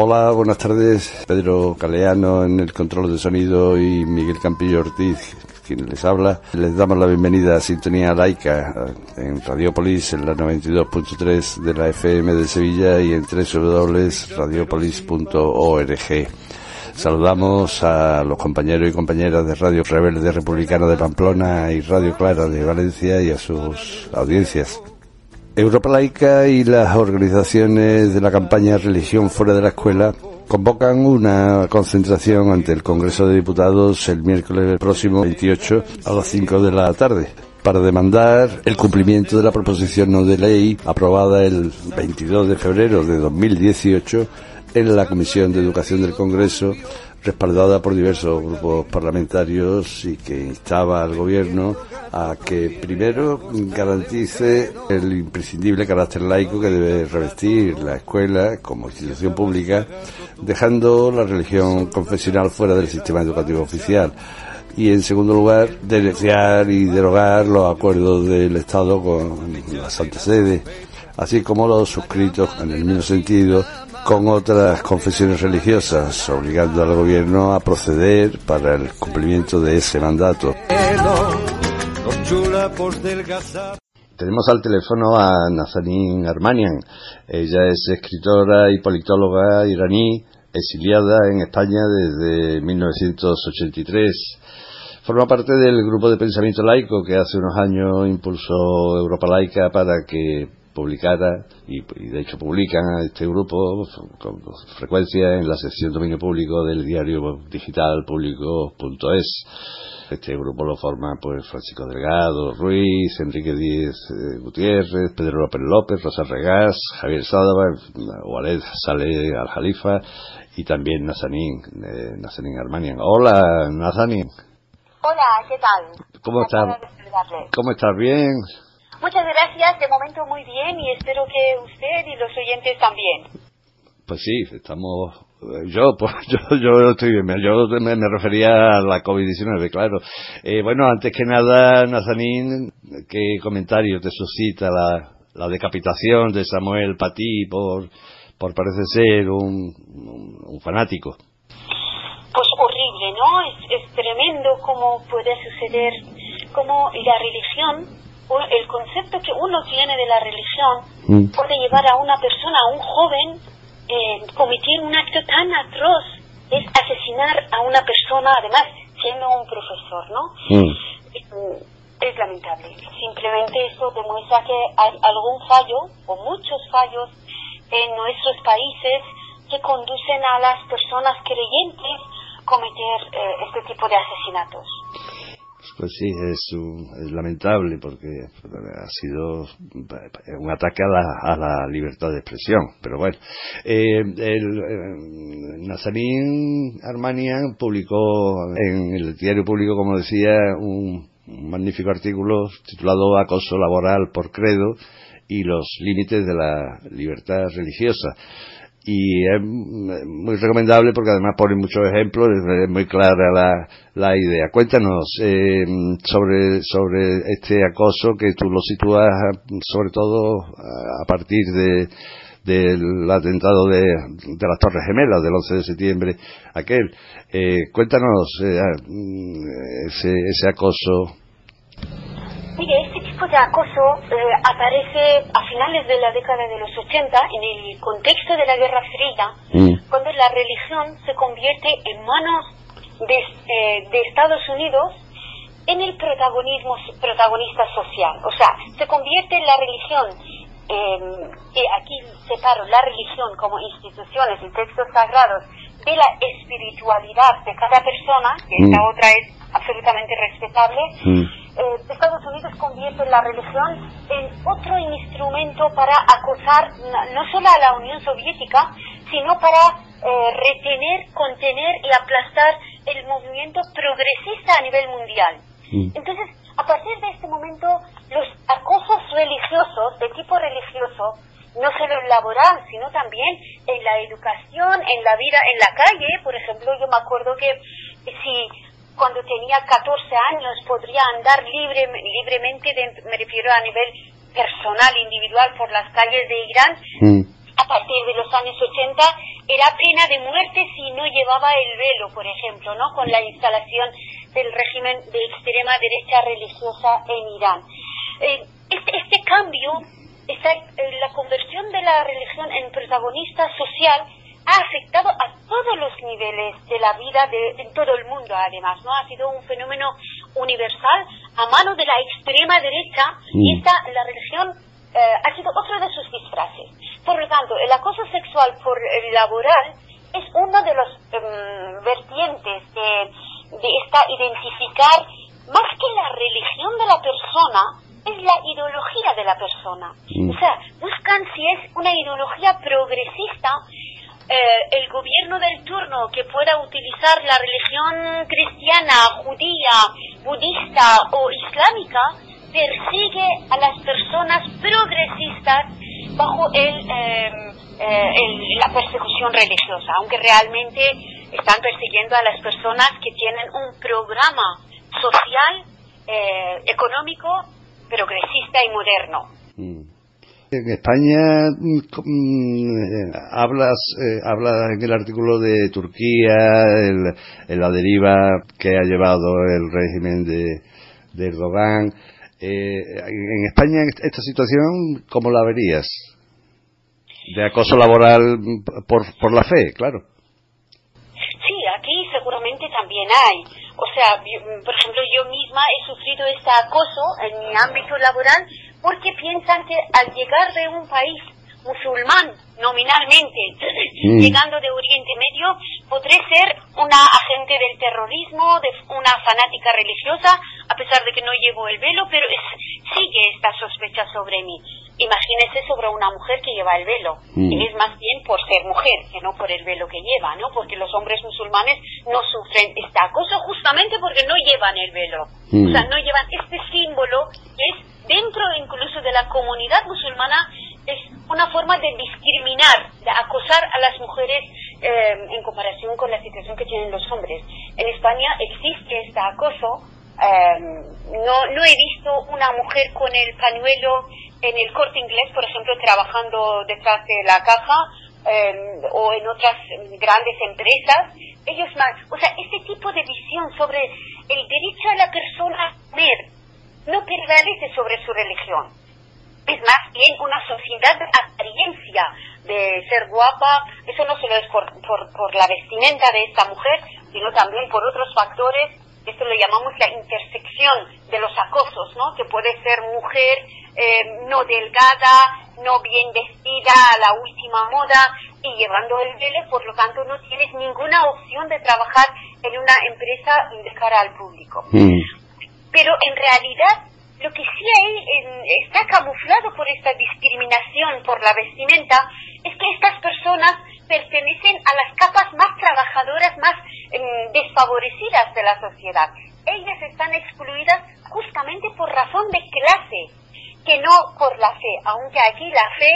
Hola, buenas tardes. Pedro Caleano en el control de sonido y Miguel Campillo Ortiz, quien les habla. Les damos la bienvenida a Sintonía Laica en Radiopolis, en la 92.3 de la FM de Sevilla y en www.radiopolis.org. Saludamos a los compañeros y compañeras de Radio Rebelde Republicana de Pamplona y Radio Clara de Valencia y a sus audiencias. Europa Laica y las organizaciones de la campaña Religión fuera de la escuela convocan una concentración ante el Congreso de Diputados el miércoles próximo 28 a las 5 de la tarde para demandar el cumplimiento de la proposición no de ley aprobada el 22 de febrero de 2018 en la Comisión de Educación del Congreso respaldada por diversos grupos parlamentarios y que instaba al gobierno a que primero garantice el imprescindible carácter laico que debe revestir la escuela como institución pública, dejando la religión confesional fuera del sistema educativo oficial. Y en segundo lugar, denunciar y derogar los acuerdos del Estado con la Santa Sede, así como los suscritos en el mismo sentido con otras confesiones religiosas, obligando al gobierno a proceder para el cumplimiento de ese mandato. Tenemos al teléfono a Nazanin Armanian. Ella es escritora y politóloga iraní, exiliada en España desde 1983. Forma parte del grupo de pensamiento laico que hace unos años impulsó Europa Laica para que publicara, y, de hecho publican a este grupo con frecuencia en la sección dominio público del diario digital público.es. Este grupo lo forman pues Francisco Delgado, Ruiz, Enrique Díez eh, Gutiérrez, Pedro López López, Rosa Regás, Javier Sádava, Waled Saleh Al Jalifa y también Nazanin, eh, Nazanin Armanian. Hola, Nazanin. Hola, ¿qué tal? ¿Cómo estás? ¿Cómo estás? ¿Bien? Muchas gracias, de momento muy bien y espero que usted y los oyentes también. Pues sí, estamos eh, yo, pues yo, yo estoy bien. Yo me, refería a la COVID-19, claro. Eh, bueno, antes que nada, Nazanín, ¿qué comentario te suscita la, la decapitación de Samuel Patí por, por parece ser un, un, fanático? Pues horrible, ¿no? Es, es tremendo cómo puede suceder, cómo la religión el concepto que uno tiene de la religión mm. puede llevar a una persona, a un joven, eh, cometer un acto tan atroz, es asesinar a una persona, además siendo un profesor, ¿no? Mm. Es, lamentable. Simplemente eso demuestra que hay algún fallo o muchos fallos en nuestros países que conducen a las personas creyentes cometer eh, este tipo de asesinatos. Pues sí, es, lamentable porque ha sido un ataque a la, a la libertad de expresión. Pero bueno, eh, el, eh, Nazarín Armanian publicó en el diario público, como decía, un, un magnífico artículo titulado Acoso laboral por credo y los límites de la libertad religiosa y es muy recomendable porque además pone muchos ejemplos, es muy clara la, la idea. Cuéntanos eh, sobre, sobre este acoso que tú lo sitúas sobre todo a partir de del atentado de, de las Torres Gemelas del 11 de septiembre aquel. Eh, cuéntanos eh, ese, ese acoso tipo de acoso eh, aparece a finales de la década de los 80 en el contexto de la Guerra Fría, mm. cuando la religión se convierte en manos de, eh, de Estados Unidos en el protagonismo protagonista social. O sea, se convierte la religión, eh, y aquí separo la religión como instituciones y textos sagrados de la espiritualidad de cada persona, que esta mm. otra es absolutamente respetable, mm. Eh, Estados Unidos convierte la religión en otro instrumento para acosar no solo a la Unión Soviética, sino para eh, retener, contener y aplastar el movimiento progresista a nivel mundial. Mm. Entonces, a partir de este momento, los acosos religiosos, de tipo religioso, no solo en laboral, sino también en la educación, en la vida, en la calle. Por ejemplo, yo me acuerdo que si cuando tenía 14 años podría andar libre, libremente, me refiero a nivel personal, individual, por las calles de Irán, mm. a partir de los años 80 era pena de muerte si no llevaba el velo, por ejemplo, ¿no? Con la instalación del régimen de extrema derecha religiosa en Irán. Eh, este, este, cambio, esta, eh, la conversión de la religión en protagonista social ha afectado a todos los niveles de la vida de, en todo el mundo, además, ¿no? Ha sido un fenómeno universal a mano de la extrema derecha y mm. esta, la religión eh, ha sido otro de sus disfraces. Por lo tanto, el acoso sexual por el laboral es uno de los em, vertientes de, de esta identificar más que la religión de la persona, es la ideología de la persona. Mm. O sea, buscan si es una ideología progresista eh, el gobierno del turno que pueda utilizar la religión cristiana, judía, budista o islámica persigue a las personas progresistas bajo el, em, eh, la persecución religiosa, aunque realmente están persiguiendo a las personas que tienen un programa social, eh, económico, progresista y moderno. Mm. En España mm, mm, hablas, eh, habla en el artículo de Turquía, el, la deriva que ha llevado el régimen de, de Erdogan. Eh, en España esta situación, ¿cómo la verías? De acoso laboral por, por la fe, claro. Sí, aquí seguramente también hay. O sea, por ejemplo, yo misma he sufrido este acoso en mi ámbito laboral porque piensan que al llegar de un país musulmán nominalmente, mm. llegando de Oriente Medio, podré ser una agente del terrorismo, de una fanática religiosa, a pesar de que no llevo el velo, pero sigue esta sospecha sobre mí. Imagínese sobre una mujer que lleva el velo. Mm. Y es más bien por ser mujer, que no por el velo que lleva, ¿no? Porque los hombres musulmanes no sufren este acoso justamente porque no llevan el velo. Mm. O sea, no llevan este símbolo que es dentro incluso de la comunidad musulmana es una forma de discriminar, de acosar a las mujeres eh, en comparación con la situación que tienen los hombres. En España existe este acoso. Eh, no, he visto una mujer con el pañuelo en el corte inglés, por ejemplo, trabajando detrás de la caja eh, o en otras grandes empresas. Ellos más, o sea, este tipo de visión sobre el derecho a la persona a comer, no prevalece sobre su religión. Es más bien una sociedad de apariencia, de ser guapa. Eso no solo es por, la vestimenta de esta mujer, sino también por otros factores. Esto lo llamamos la intersección de los acosos, ¿no? Que puede ser mujer eh, no delgada, no bien vestida a la última moda y llevando el velo, por lo tanto no tienes ninguna opción de trabajar en una empresa de cara al público. Mm. Pero en realidad lo que sí hay, está camuflado por esta discriminación por la vestimenta es que estas personas pertenecen a las capas más trabajadoras, más em, desfavorecidas de la sociedad. Ellas están excluidas justamente por razón de clase, que no por la fe, aunque aquí la fe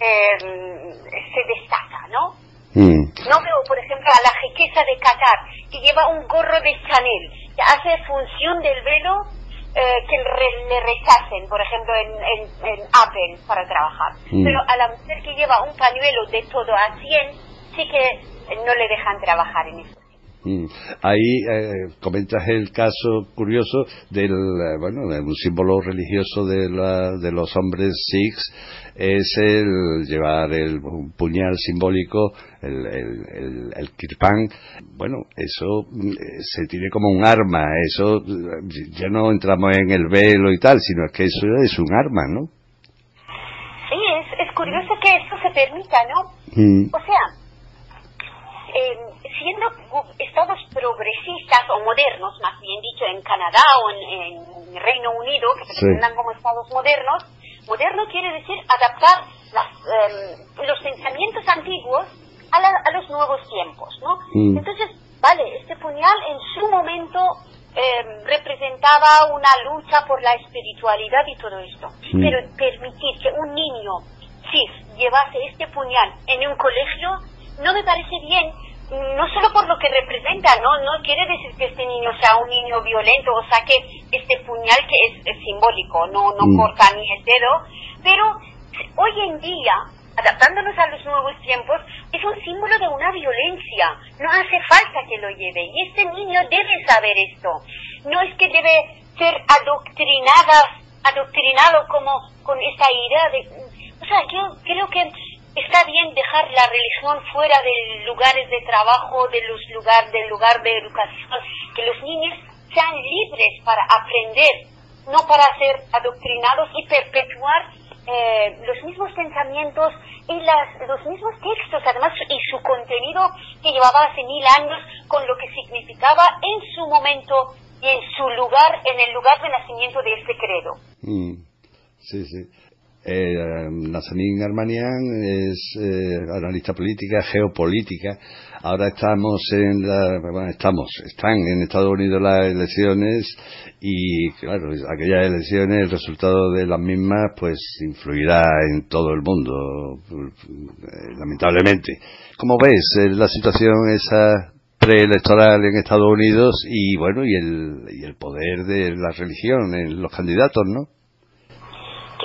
em, se destaca, ¿no? Mm. No veo, por ejemplo, a la riqueza de Qatar, que lleva un gorro de Chanel, hace función del velo eh, que le rechacen, por ejemplo, en, Apple para trabajar. Mm. Pero a la mujer que lleva un pañuelo de todo a 100, sí que no le dejan trabajar en eso. Mm. Ahí eh, comentas el caso curioso del, eh, bueno, de un símbolo religioso de, la, de los hombres sikhs es el llevar el puñal simbólico, el, el, el, kirpan. Bueno, eso mm, se tiene como un arma, eso ya no entramos en el velo y tal, sino que eso es un arma, ¿no? Sí, es, es curioso que eso se permita, ¿no? Mm. O sea, siendo estados progresistas o modernos, más bien dicho, en Canadá o en, Reino Unido, que se presentan como estados modernos, moderno quiere decir adaptar em, los pensamientos antiguos a, los nuevos tiempos, ¿no? Mm. Entonces, vale, este puñal en su momento em, representaba una lucha por la espiritualidad y todo esto, mm. pero permitir que un niño sí llevase este puñal en un colegio no me parece bien no solo por lo que representa, no no quiere decir que este niño sea un niño violento o saque este puñal que es, simbólico, no no mm. corta ni el dedo, pero hoy en día adaptándonos a los nuevos tiempos, es un símbolo de una violencia. No hace falta que lo lleve. Y este niño debe saber esto. No es que debe ser adoctrinada, adoctrinado como con esta idea de... O sea, yo creo que está bien dejar la religión fuera de lugares de trabajo, de los lugar, del lugar de educación, que los niños sean libres para aprender, no para ser adoctrinados y perpetuar eh, los mismos pensamientos y las, los mismos textos, además, y su contenido que llevaba hace mil años con lo que significaba en su momento y en su lugar, en el lugar de nacimiento de este credo. Mm, sí, sí. Eh, Nazanin Armanian es eh, analista política, geopolítica. Ahora estamos en la, bueno, estamos, están en Estados Unidos las elecciones y claro, aquellas elecciones, el resultado de las mismas, pues influirá en todo el mundo, eh, lamentablemente. ¿Cómo ves eh, la situación esa preelectoral en Estados Unidos y bueno, y el, y el poder de la religión en los candidatos, ¿no?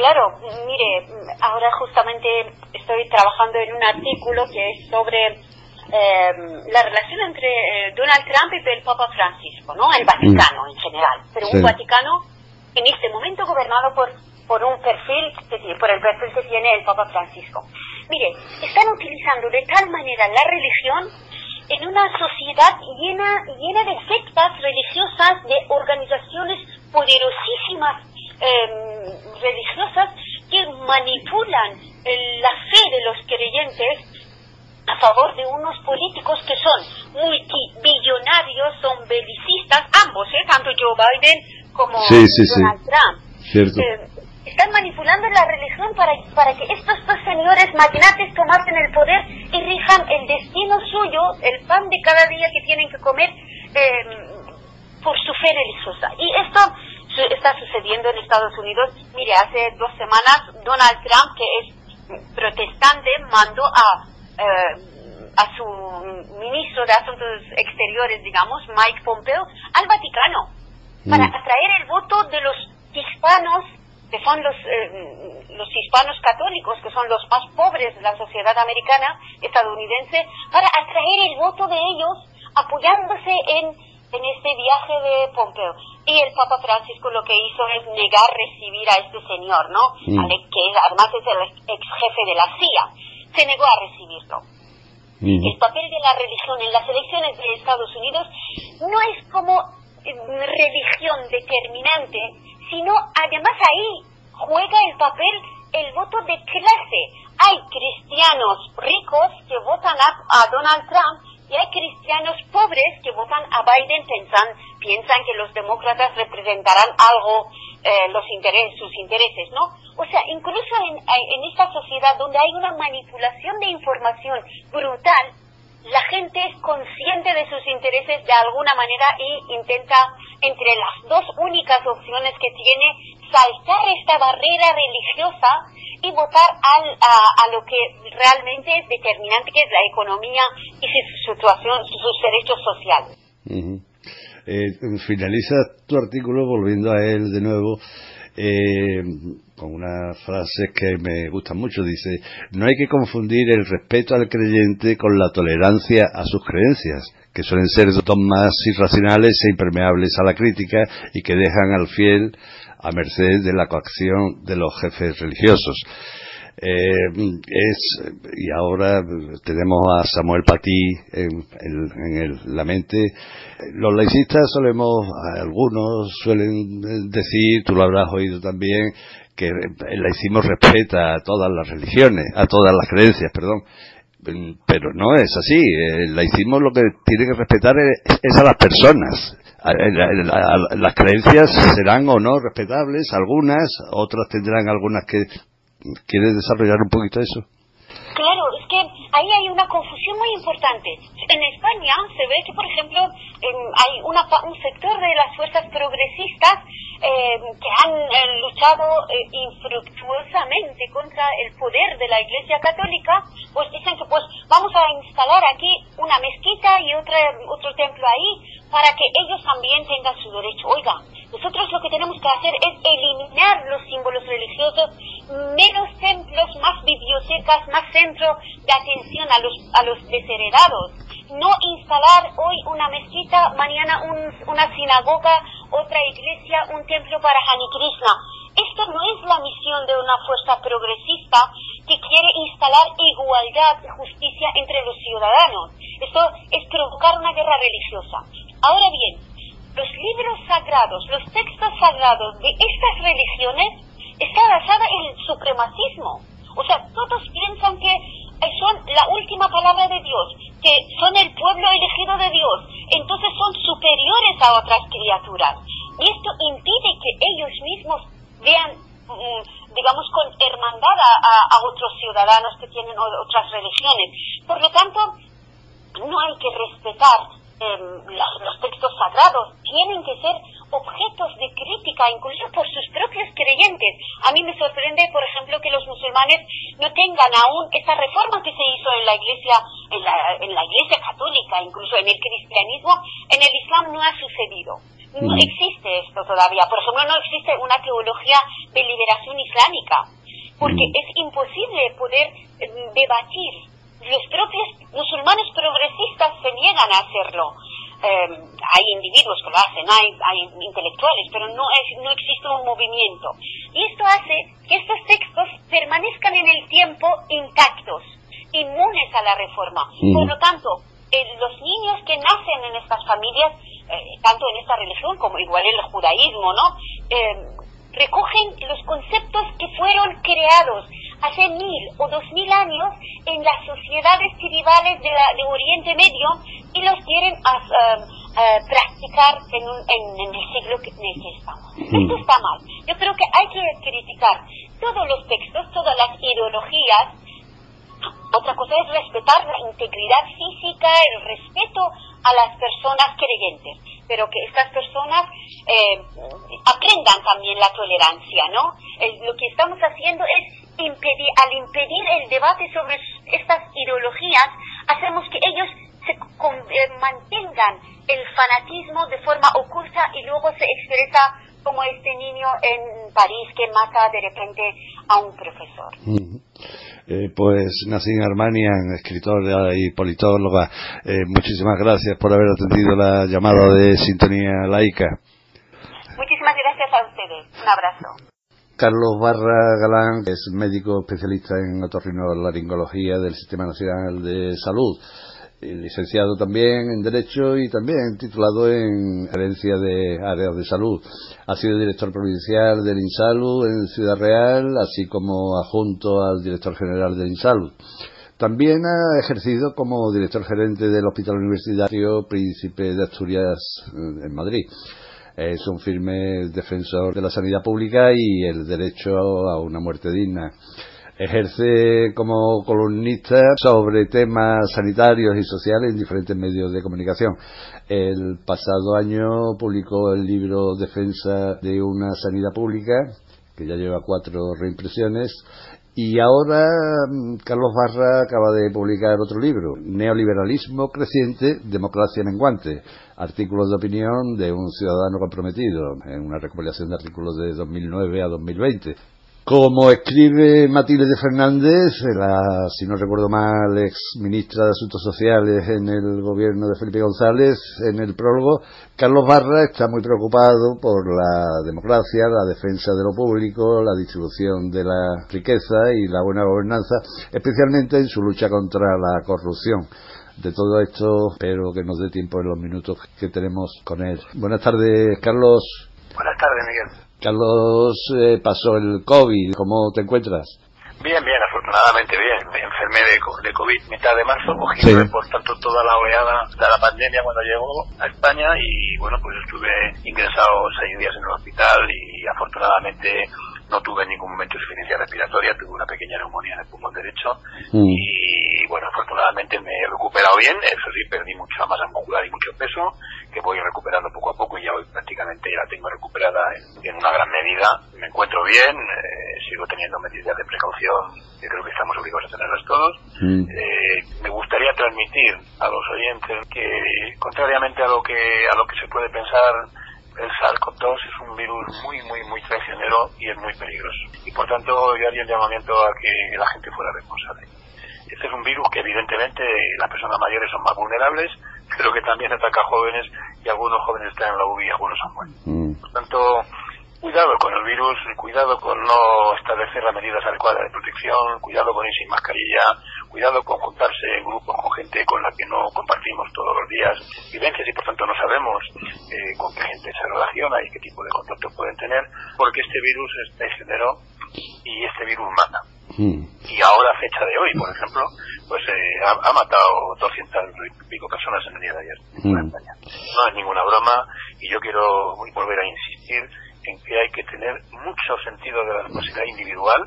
Claro, mire, ahora justamente estoy trabajando en un artículo que es sobre eh, la relación entre eh, Donald Trump y el Papa Francisco, ¿no? El Vaticano en general, pero un Vaticano en este momento gobernado por por un perfil, por el perfil que tiene el Papa Francisco. Mire, están utilizando de tal manera la religión en una sociedad llena, llena de sectas religiosas, de organizaciones poderosísimas Em, religiosas que manipulan la fe de los creyentes a favor de unos políticos que son multibillonarios, son belicistas, ambos, ¿eh? tanto Joe Biden como Donald Trump. Eh, están manipulando la religión para, para que estos dos señores magnates tomasen el poder y rijan el destino suyo, el pan de cada día que tienen que comer em, por su fe religiosa. Y esto está sucediendo en Estados Unidos. Mire, hace dos semanas Donald Trump, que es protestante, mandó a, eh, a su ministro de Asuntos Exteriores, digamos, Mike Pompeo, al Vaticano para mm. atraer el voto de los hispanos, que son los, eh, los hispanos católicos, que son los más pobres de la sociedad americana, estadounidense, para atraer el voto de ellos apoyándose en en este viaje de Pompeo. Y el Papa Francisco lo que hizo es negar recibir a este señor, ¿no? Mm. Que además es el ex jefe de la CIA. Se negó a recibirlo. Mm. El papel de la religión en las elecciones de Estados Unidos no es como eh, religión determinante, sino además ahí juega el papel el voto de clase. Hay cristianos ricos que votan a Donald Trump y hay cristianos pobres que votan a Biden piensan, piensan que los demócratas representarán algo, eh, los sus intereses, ¿no? O sea, incluso en esta sociedad donde hay una manipulación de información brutal, la gente es consciente de sus intereses de alguna manera y intenta, entre las dos únicas opciones que tiene, saltar esta barrera religiosa y votar al, a, lo que realmente es determinante, que es la economía y su situación, sus derechos sociales. Eh, finaliza tu artículo volviendo a él de nuevo. Eh, con una frase que me gusta mucho, dice, no hay que confundir el respeto al creyente con la tolerancia a sus creencias, que suelen ser dogmas irracionales e impermeables a la crítica y que dejan al fiel a merced de la coacción de los jefes religiosos. Eh, es y ahora tenemos a Samuel Patí en, la mente los laicistas solemos algunos suelen decir tú lo habrás oído también que el laicismo respeta a todas las religiones a todas las creencias perdón pero no es así el laicismo lo que tiene que respetar es a las personas las creencias serán o no respetables, algunas, otras tendrán algunas que... ¿Quieres desarrollar un poquito eso? Claro, es que ahí hay una confusión muy importante. En España se ve que, por ejemplo, hay una, un sector de las fuerzas progresistas eh, que han eh, luchado eh, infructuosamente contra el poder de la Iglesia Católica, pues dicen que pues vamos a instalar aquí una mezquita y otra, otro templo ahí para que ellos también tengan su derecho. Oiga, nosotros lo que tenemos que hacer es eliminar los símbolos religiosos, menos templos, más bibliotecas más centro de atención a los, a los desheredados. No instalar hoy una mezquita, mañana una sinagoga, otra iglesia, un templo para Hani Krishna. Esto no es la misión de una fuerza progresista que quiere instalar igualdad y justicia entre los ciudadanos. Esto es provocar una guerra religiosa. Ahora bien, los libros sagrados, los textos sagrados de estas religiones está basada en el supremacismo. O sea, todos piensan que son la última palabra de Dios, que son el pueblo elegido de Dios, entonces son superiores a otras criaturas. Y esto impide que ellos mismos vean, mm, digamos, con hermandad a, otros ciudadanos que tienen otras religiones. Por lo tanto, no hay que respetar em, los textos sagrados, tienen que ser objetos de crítica, incluso por sus propios creyentes. A mí me sorprende, por ejemplo, que los musulmanes no tengan aún esa reforma que se hizo en la iglesia, en la, en la iglesia católica, incluso en el cristianismo, en el islam no ha sucedido. No existe esto todavía. Por ejemplo, no existe una teología de liberación islámica, porque es imposible poder eh, debatir. Los propios musulmanes progresistas se niegan a hacerlo. Em, hay individuos que lo hacen, hay, hay intelectuales, pero no, es, no existe un movimiento. Y esto hace que estos textos permanezcan en el tiempo intactos, inmunes a la reforma. Por lo tanto, eh, los niños que nacen en estas familias, eh, tanto en esta religión como igual en el judaísmo, ¿no? Em, recogen los conceptos que fueron creados hace mil o dos mil años en las sociedades tribales de, de Oriente Medio y los quieren uh, uh, practicar en, en, el siglo en el que estamos. Esto está mal. Yo creo que hay que criticar todos los textos, todas las ideologías. Otra cosa es respetar la integridad física, el respeto a las personas creyentes, pero que estas personas eh, aprendan también la tolerancia, ¿no? lo que estamos haciendo es impedir, al impedir el debate sobre estas ideologías, hacemos que ellos se eh, mantengan el fanatismo de forma oculta y luego se expresa como este niño en París que mata de repente a un profesor. Eh, pues Nassim Armanian, escritora y politóloga, eh, muchísimas gracias por haber atendido la llamada de Sintonía Laica. Muchísimas gracias a ustedes. Un abrazo. Carlos Barra Galán es médico especialista en otorrinolaringología del Sistema Nacional de Salud licenciado también en Derecho y también titulado en Gerencia de Áreas de Salud. Ha sido director provincial del INSALU en Ciudad Real, así como adjunto al director general del INSALU. También ha ejercido como director gerente del Hospital Universitario Príncipe de Asturias eh, en Madrid. Es un firme defensor de la sanidad pública y el derecho a una muerte digna. Ejerce como columnista sobre temas sanitarios y sociales en diferentes medios de comunicación. El pasado año publicó el libro Defensa de una sanidad pública, que ya lleva cuatro reimpresiones, y ahora mm, Carlos Barra acaba de publicar otro libro, Neoliberalismo creciente, democracia menguante, artículos de opinión de un ciudadano comprometido, en una recopilación de artículos de 2009 a 2020. Como escribe Matilde Fernández, la, si no recuerdo mal, ex ministra de Asuntos Sociales en el gobierno de Felipe González, en el prólogo, Carlos Barra está muy preocupado por la democracia, la defensa de lo público, la distribución de la riqueza y la buena gobernanza, especialmente en su lucha contra la corrupción. De todo esto, espero que nos dé tiempo en los minutos que tenemos con él. Buenas tardes, Carlos. Buenas tardes, Miguel. Carlos, eh, pasó el COVID, ¿cómo te encuentras? Bien, bien, afortunadamente bien. Me enfermé de, COVID mitad de marzo, cogí por tanto toda la oleada de la pandemia cuando llegó a España y bueno, pues estuve ingresado seis días en el hospital y afortunadamente no tuve ningún momento de insuficiencia respiratoria, tuve una pequeña neumonía en el pulmón derecho mm. y bueno, afortunadamente me he recuperado bien, eso sí, perdí mucha masa muscular y mucho peso, que voy recuperando poco a poco y ya hoy prácticamente ya la tengo recuperada en, una gran medida. Me encuentro bien, eh, sigo teniendo medidas de precaución que creo que estamos obligados a tenerlas todos. Mm. Eh, me gustaría transmitir a los oyentes que, contrariamente a lo que, a lo que se puede pensar, el SARS-CoV-2 es un virus muy, muy, muy traicionero y es muy peligroso. Y por tanto yo haría el llamamiento a que la gente fuera responsable. Este es un virus que evidentemente las personas mayores son más vulnerables, pero que también ataca a jóvenes y algunos jóvenes están en la UBI y algunos han muerto. Mm. Por tanto, cuidado con el virus, cuidado con no establecer las medidas adecuadas de protección, cuidado con ir sin mascarilla, cuidado con juntarse en grupos con gente con la que no compartimos todos los días vivencias y por tanto no sabemos eh, con qué gente se relaciona y qué tipo de contacto pueden tener, porque este virus es traicionero y este virus mata. Mm. Y ahora, fecha de hoy, por ejemplo, pues eh, ha, matado 200 y pico personas en el día de ayer en mm. España. No es ninguna broma y yo quiero volver a insistir en que hay que tener mucho sentido de la responsabilidad individual,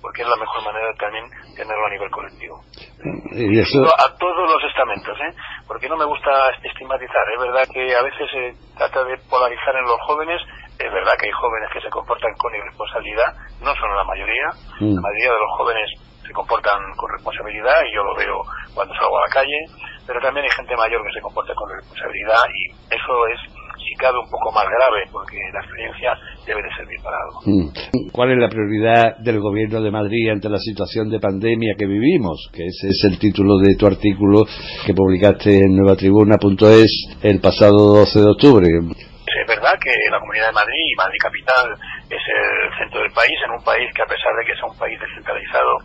porque es la mejor manera también tenerlo a nivel colectivo. Y eso... A todos los estamentos, ¿eh? porque no me gusta estigmatizar. Es verdad que a veces se trata de polarizar en los jóvenes. Es verdad que hay jóvenes que se comportan con irresponsabilidad, no son la mayoría. Mm. La mayoría de los jóvenes se comportan con responsabilidad y yo lo veo cuando salgo a la calle, pero también hay gente mayor que se comporta con responsabilidad y eso es si cabe un poco más grave, porque la experiencia debe de servir para algo. Mm. ¿Cuál es la prioridad del Gobierno de Madrid ante la situación de pandemia que vivimos? Que ese es el título de tu artículo que publicaste en nuevatribuna.es el pasado 12 de octubre. Es verdad que la Comunidad de Madrid y Madrid Capital es el centro del país, en un país que a pesar de que sea un país descentralizado,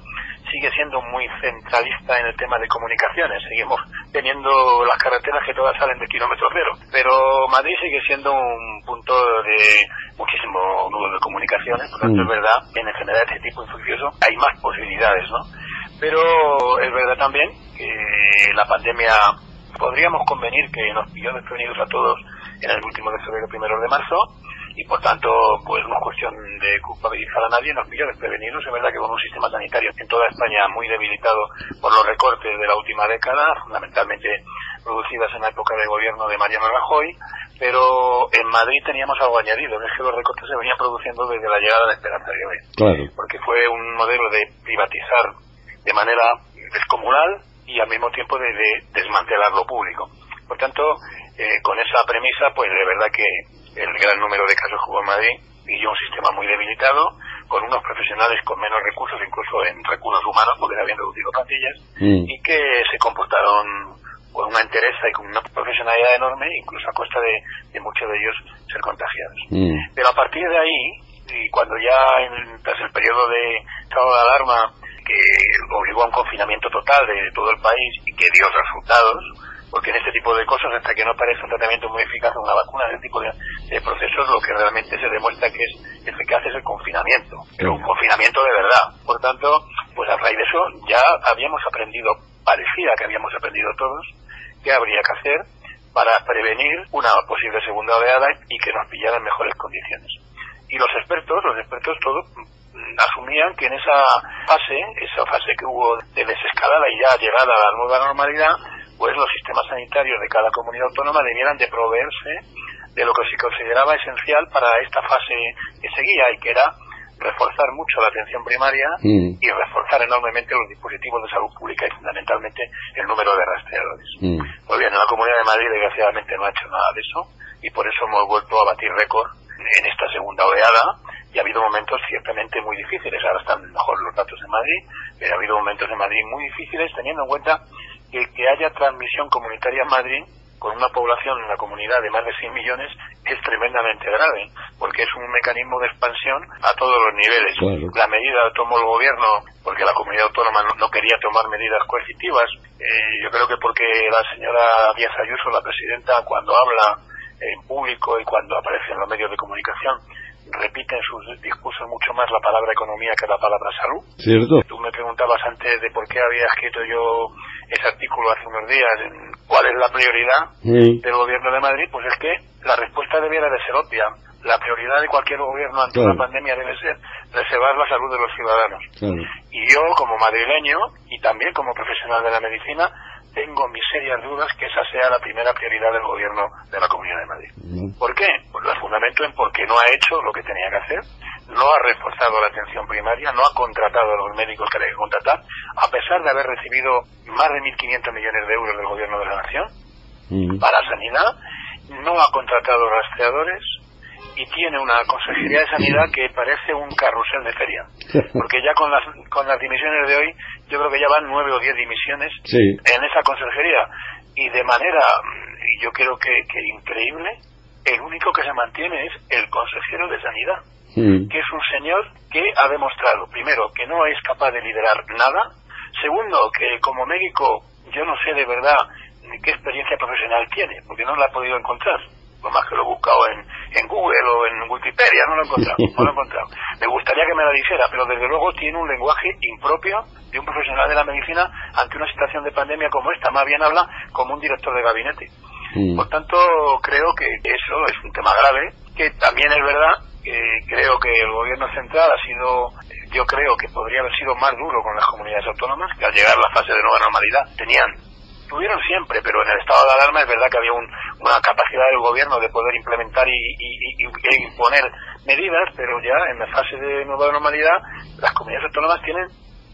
sigue siendo muy centralista en el tema de comunicaciones. Seguimos teniendo las carreteras que todas salen de kilómetro cero. Pero Madrid sigue siendo un punto de muchísimo nudo de comunicaciones. Por tanto, es mm. verdad que en general este tipo infeccioso hay más posibilidades, ¿no? Pero es verdad también que la pandemia podríamos convenir que nos pilló desprevenidos a todos en el último de febrero, primero de marzo, y por tanto, pues no es cuestión de culpabilizar a nadie, nos pilló desprevenidos. Es verdad que con un sistema sanitario en toda España muy debilitado por los recortes de la última década, fundamentalmente producidas en la época de gobierno de Mariano Rajoy, pero en Madrid teníamos algo añadido, es que los recortes se venían produciendo desde la llegada de Esperanza Aguirre, porque fue un modelo de privatizar de manera descomunal y al mismo tiempo de, desmantelar lo público. Por tanto, eh, con esa premisa, pues de verdad que el gran número de casos que hubo en Madrid y un sistema muy debilitado, con unos profesionales con menos recursos, incluso en recursos humanos, porque habían reducido plantillas, mm. y que se comportaron con una entereza y con una profesionalidad enorme, incluso a costa de, muchos de ellos ser contagiados. Mm. Pero a partir de ahí, y cuando ya en, tras el periodo de estado de alarma, que obligó a un confinamiento total de todo el país y que dio resultados, porque en este tipo de cosas, hasta que no aparece un tratamiento muy eficaz una vacuna, en este tipo de, procesos, lo que realmente se demuestra que es eficaz es el confinamiento, pero un confinamiento de verdad. Por tanto, pues a raíz de eso ya habíamos aprendido, parecía que habíamos aprendido todos, qué habría que hacer para prevenir una posible segunda oleada y que nos pillara en mejores condiciones. Y los expertos, los expertos todos mm, asumían que en esa fase, esa fase que hubo de desescalada y ya llegada a la nueva normalidad, pues los sistemas sanitarios de cada comunidad autónoma debieran de proveerse de lo que se consideraba esencial para esta fase que seguía y que era reforzar mucho la atención primaria mm. y reforzar enormemente los dispositivos de salud pública y fundamentalmente el número de rastreadores. Mm. Pues bien, en la Comunidad de Madrid desgraciadamente no ha hecho nada de eso y por eso hemos vuelto a batir récord en esta segunda oleada y ha habido momentos ciertamente muy difíciles. Ahora están mejor los datos de Madrid, pero ha habido momentos en Madrid muy difíciles teniendo en cuenta que, que haya transmisión comunitaria en Madrid con una población en la comunidad de más de 100 millones es tremendamente grave, porque es un mecanismo de expansión a todos los niveles. La medida tomó el gobierno porque la comunidad autónoma no, quería tomar medidas coercitivas. Eh, yo creo que porque la señora Díaz Ayuso, la presidenta, cuando habla en público y cuando aparece en los medios de comunicación, repite en sus discursos mucho más la palabra economía que la palabra salud. ¿Cierto? Tú me preguntabas antes de por qué había escrito yo ese artículo hace unos días en cuál es la prioridad del gobierno de Madrid, pues es que la respuesta debiera de ser obvia. La prioridad de cualquier gobierno ante una pandemia debe ser reservar la salud de los ciudadanos. Y yo, como madrileño y también como profesional de la medicina, tengo mis serias dudas que esa sea la primera prioridad del gobierno de la Comunidad de Madrid. ¿Por qué? Pues lo fundamento en porque no ha hecho lo que tenía que hacer, no ha reforzado la atención primaria, no ha contratado a los médicos que había que contratar, a pesar de haber recibido más de 1.500 millones de euros del gobierno de la Nación para sanidad, no ha contratado rastreadores, y tiene una consejería de sanidad que parece un carrusel de feria. Porque ya con las, con las dimisiones de hoy, yo creo que ya van nueve o diez dimisiones en esa consejería. Y de manera, yo creo que, que increíble, el único que se mantiene es el consejero de sanidad, que es un señor que ha demostrado, primero, que no es capaz de liderar nada, segundo, que como médico yo no sé de verdad qué experiencia profesional tiene, porque no la he podido encontrar por más que lo he buscado en, en Google o en Wikipedia, no lo he encontrado, no lo he encontrado. Me gustaría que me la dijera, pero desde luego tiene un lenguaje impropio de un profesional de la medicina ante una situación de pandemia como esta, más bien habla como un director de gabinete. Por tanto, creo que eso es un tema grave, que también es verdad que creo que el gobierno central ha sido, yo creo que podría haber sido más duro con las comunidades autónomas, que al llegar a la fase de nueva normalidad tenían tuvieron siempre, pero en el estado de alarma es verdad que había una capacidad del gobierno de poder implementar y, e imponer medidas, pero ya en la fase de nueva normalidad las comunidades autónomas tienen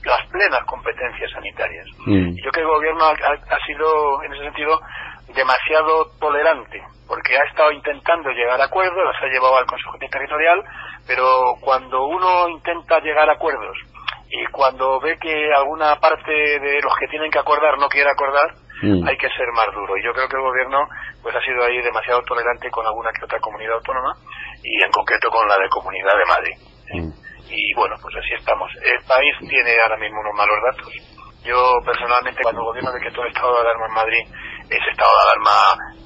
las plenas competencias sanitarias. Mm. Y yo creo que el gobierno ha, sido, en ese sentido, demasiado tolerante, porque ha estado intentando llegar a acuerdos, las ha llevado al Consejo Territorial, pero cuando uno intenta llegar a acuerdos y cuando ve que alguna parte de los que tienen que acordar no quiere acordar, mm. hay que ser más duro. Y yo creo que el gobierno pues ha sido ahí demasiado tolerante con alguna que otra comunidad autónoma y en concreto con la de Comunidad de Madrid. Mm. Y bueno, pues así estamos. El país tiene ahora mismo unos malos datos. Yo personalmente cuando el gobierno decretó el estado de alarma en Madrid ese estado de alarma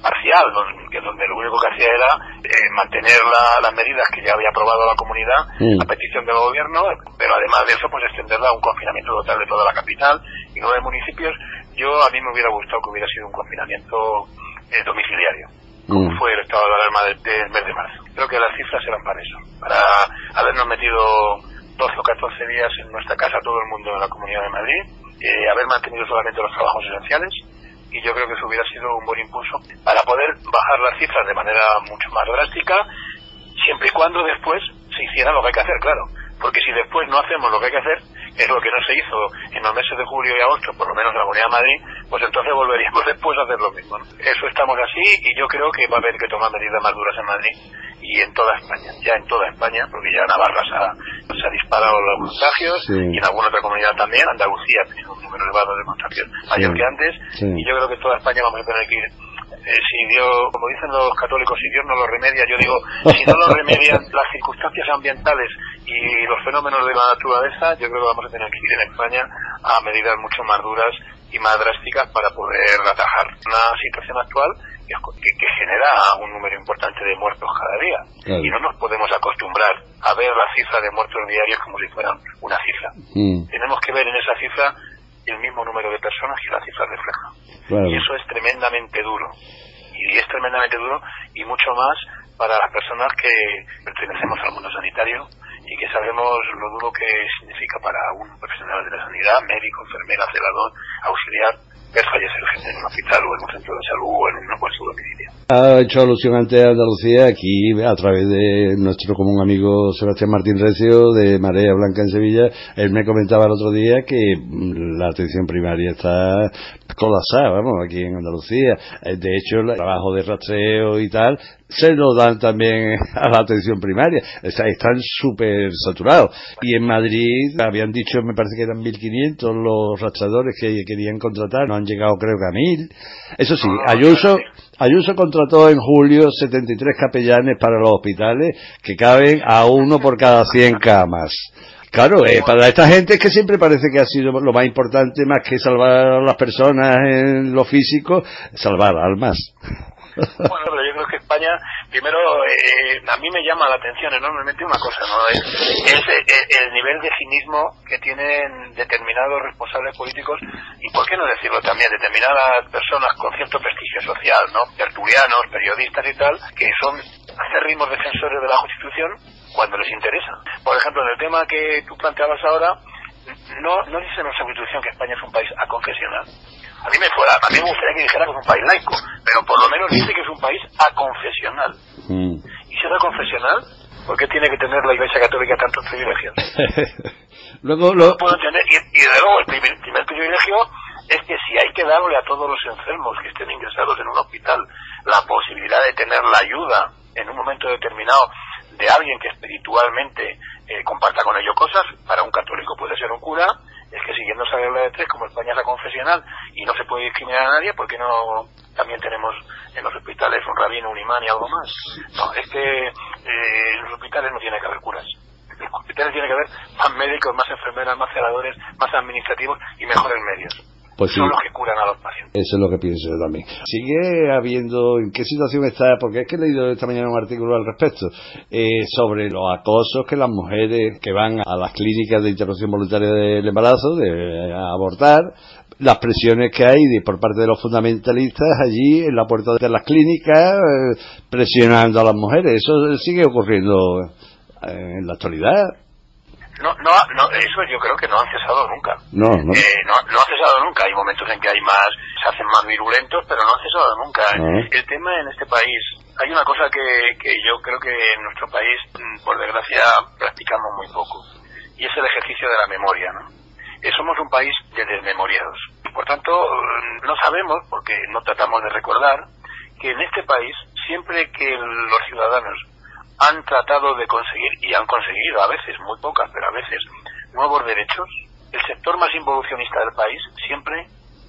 parcial, donde, donde lo único que hacía era eh, mantener las medidas que ya había aprobado la comunidad mm. a petición del gobierno, pero además de eso, pues extenderla a un confinamiento total de toda la capital y nueve municipios. Yo a mí me hubiera gustado que hubiera sido un confinamiento eh, domiciliario, como mm. fue el estado de alarma del mes de marzo. Creo que las cifras eran para eso, para habernos metido 12 o 14 días en nuestra casa todo el mundo de la Comunidad de Madrid, eh, haber mantenido solamente los trabajos esenciales y yo creo que eso hubiera sido un buen impulso para poder bajar las cifras de manera mucho más drástica, siempre y cuando después se hiciera lo que hay que hacer, claro. Porque si después no hacemos lo que hay que hacer, es lo que no se hizo en los meses de julio y agosto, por lo menos en la Comunidad de Madrid, pues entonces volveríamos después a hacer lo mismo. Eso estamos así y yo creo que va a haber que tomar medidas más duras en Madrid y en toda España, ya en toda España, porque ya Navarra se ha, se ha disparado los contagios y en alguna otra comunidad también, Andalucía ha tenido un número elevado de contagios mayor que antes y yo creo que toda España vamos a tener que ir eh, si Dios, como dicen los católicos, si Dios no lo remedia, yo digo, si no lo remedian las circunstancias ambientales y los fenómenos de la naturaleza, yo creo que vamos a tener que ir en España a medidas mucho más duras y más drásticas para poder atajar una situación actual que, genera un número importante de muertos cada día. Y no nos podemos acostumbrar a ver la cifra de muertos diarios como si fueran una cifra. Mm. Tenemos que ver en esa cifra el mismo número de personas que la cifra refleja. Y eso es tremendamente duro. Y es tremendamente duro y mucho más para las personas que pertenecemos al mundo sanitario y que sabemos lo duro que significa para un profesional de la sanidad, médico, enfermera, celador, auxiliar, fallecer gente en un hospital o en un centro de salud o en una. Ha hecho alusión antes a Andalucía, aquí a través de nuestro común amigo Sebastián Martín Recio de Marea Blanca en Sevilla, él me comentaba el otro día que mm, la atención primaria está colapsada, vamos, aquí en Andalucía. Eh, de hecho, el trabajo de rastreo y tal se lo dan también a la atención primaria. están súper saturados. Y en Madrid habían dicho, me parece que eran 1.500 los rastreadores que querían contratar, no han llegado creo que a 1.000. Eso sí, ah, Ayuso, Ayuso contrató en julio 73 capellanes para los hospitales que caben a uno por cada 100 camas. Claro, eh, para esta gente es que siempre parece que ha sido lo más importante, más que salvar a las personas en lo físico, salvar almas. Bueno, pero yo creo que España, primero, eh, a mí me llama la atención enormemente una cosa, ¿no? Es, eh, el nivel de cinismo que tienen determinados responsables políticos y, ¿por qué no decirlo también, determinadas personas con cierto prestigio social, ¿no? Tertulianos, periodistas y tal, que son acérrimos defensores de la Constitución cuando les interesa. Por ejemplo, en el tema que tú planteabas ahora, no, no dice nuestra Constitución que España es un país aconfesional. A mí me fuera, a mí me gustaría que dijera que es un país laico, pero por lo menos dice que es un país aconfesional. Mm. Y si es aconfesional, ¿por qué tiene que tener la Iglesia Católica tantos privilegios? luego, lo... puedo tener, y, y de nuevo, el primer, primer privilegio es que si hay que darle a todos los enfermos que estén ingresados en un hospital la posibilidad de tener la ayuda en un momento determinado de alguien que espiritualmente eh, comparta con ello cosas, para un católico puede ser un cura, es que siguiendo esa regla de tres, como España es la confesional y no se puede discriminar a nadie, porque no también tenemos en los hospitales un rabino, un imán y algo más? No, es que eh, en los hospitales no tiene que haber curas. En los hospitales tiene que haber más médicos, más enfermeras, más celadores, más administrativos y mejores medios. Pues son los que curan a los pacientes. Eso es lo que pienso yo también. Sigue habiendo, ¿en qué situación está? Porque es que he leído esta mañana un artículo al respecto, eh, sobre los acosos que las mujeres que van a las clínicas de interrupción voluntaria del embarazo, de abortar, las presiones que hay por parte de los fundamentalistas allí en la puerta de las clínicas, eh, presionando a las mujeres. Eso sigue ocurriendo eh, en la actualidad. No, no, no, eso yo creo que no han cesado nunca. No, no. Eh, no, no ha cesado nunca. Hay momentos en que hay más, se hacen más virulentos, pero no ha cesado nunca. El tema en este país, hay una cosa que, que yo creo que en nuestro país, mm, por desgracia, practicamos muy poco. Y es el ejercicio de la memoria, ¿no? Eh, somos un país de desmemoriados. Por tanto, mm, no sabemos, porque no tratamos de recordar, que en este país, siempre que los ciudadanos han tratado de conseguir, y han conseguido a veces, muy pocas, pero a veces, nuevos derechos, el sector más involucionista del país siempre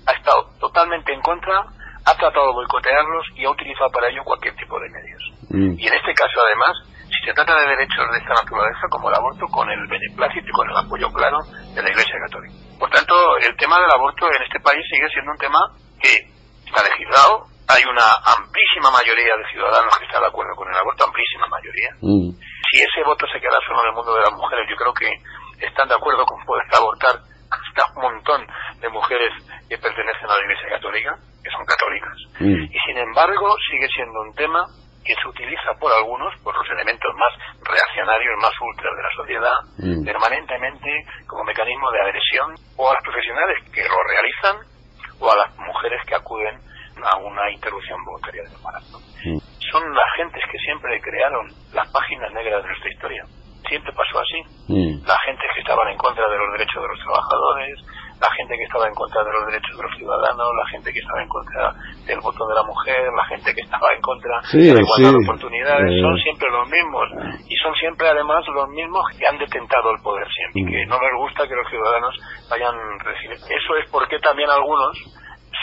ha estado totalmente en contra, ha tratado de boicotearlos y ha utilizado para ello cualquier tipo de medios. Mm. Y en este caso, además, si se trata de derechos de esta naturaleza, como el aborto, con el beneplácito y con el apoyo claro de la Iglesia Católica. Por tanto, el tema del aborto en este país sigue siendo un tema que está legislado, hay una amplísima mayoría de ciudadanos que están de acuerdo con el aborto, amplísima mayoría. Mm. Si ese voto se queda solo en el mundo de las mujeres, yo creo que están de acuerdo con poder abortar hasta un montón de mujeres que pertenecen a la Iglesia Católica, que son católicas. Mm. Y sin embargo, sigue siendo un tema que se utiliza por algunos, por los elementos más reaccionarios, más ultras de la sociedad, mm. permanentemente como mecanismo de agresión o a los profesionales que lo realizan o a las mujeres que acuden a una interrupción voluntaria del embarazo. Son las gentes que siempre crearon las páginas negras de nuestra historia. Siempre pasó así. Las gentes que estaban en contra de los derechos de los trabajadores, la gente que estaba en contra de los derechos de los ciudadanos, la gente que estaba en contra del voto de la mujer, la gente que estaba en contra de la igualdad de oportunidades, eh. son siempre los mismos y son siempre además los mismos que han detentado el poder siempre y que no les gusta que los ciudadanos vayan recibiendo. Eso es porque también algunos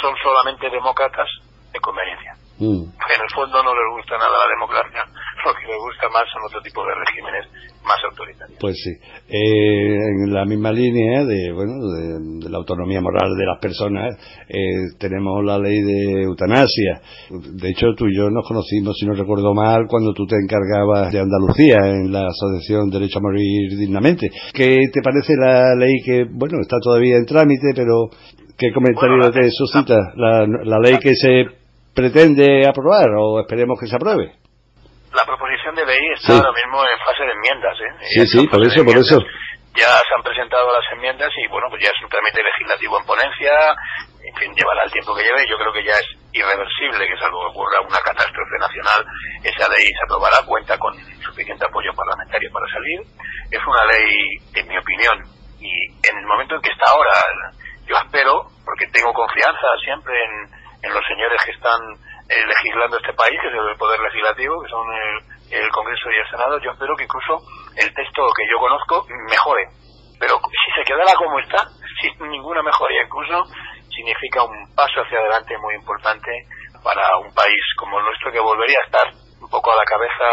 son solamente demócratas de conveniencia. Mm. En el fondo no les gusta nada la democracia, lo que les gusta más son otro tipo de regímenes más autoritarios. Pues sí, eh, en la misma línea de bueno de, la autonomía moral de las personas eh, tenemos la ley de eutanasia. De hecho tú y yo nos conocimos, si no recuerdo mal, cuando tú te encargabas de Andalucía en la Asociación Derecho a Morir Dignamente. ¿Qué te parece la ley que bueno está todavía en trámite, pero ¿Qué comentario te suscita la, la ley que se pretende aprobar o esperemos que se apruebe? La proposición de ley está ahora mismo en fase de enmiendas. ¿eh? Sí, sí, por eso, por eso. Ya se han presentado las enmiendas y bueno, pues ya es un trámite legislativo en ponencia, en fin, llevará el tiempo que lleve. Yo creo que ya es irreversible que salvo que ocurra una catástrofe nacional, esa ley se aprobará, cuenta con suficiente apoyo parlamentario para salir. Es una ley, en mi opinión, y en el momento en que está ahora yo espero, porque tengo confianza siempre en, los señores que están eh, legislando este país, que es el Poder Legislativo, que son el, Congreso y el Senado, yo espero que incluso el texto que yo conozco mejore. Pero si se quedara como está, sin ninguna mejoría, incluso significa un paso hacia adelante muy importante para un país como el nuestro que volvería a estar un poco a la cabeza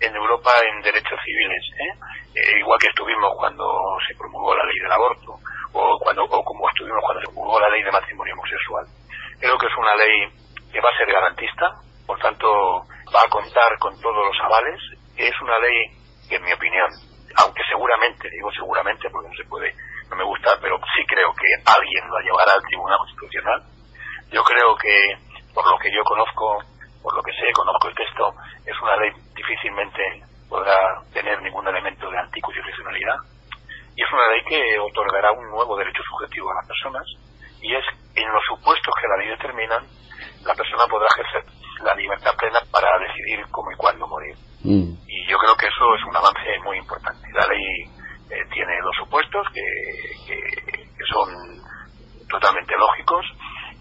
en Europa en derechos civiles, ¿eh? Eh, igual que estuvimos cuando se promulgó la ley del aborto, o, cuando, o como estuvimos cuando se promulgó la ley de matrimonio homosexual. Creo que es una ley que va a ser garantista, por tanto va a contar con todos los avales. Es una ley que, en mi opinión, aunque seguramente, digo seguramente porque no se puede, no me gusta, pero sí creo que alguien la llevará al Tribunal Constitucional. Yo creo que, por lo que yo conozco, por lo que sé, conozco el texto, es una ley difícilmente podrá tener ningún elemento de anticonstitucionalidad y es una ley que otorgará un nuevo derecho subjetivo a las personas y es en los supuestos que la ley determina la persona podrá ejercer la libertad plena para decidir cómo y cuándo morir mm. y yo creo que eso es un avance muy importante la ley eh, tiene dos supuestos que, que, son totalmente lógicos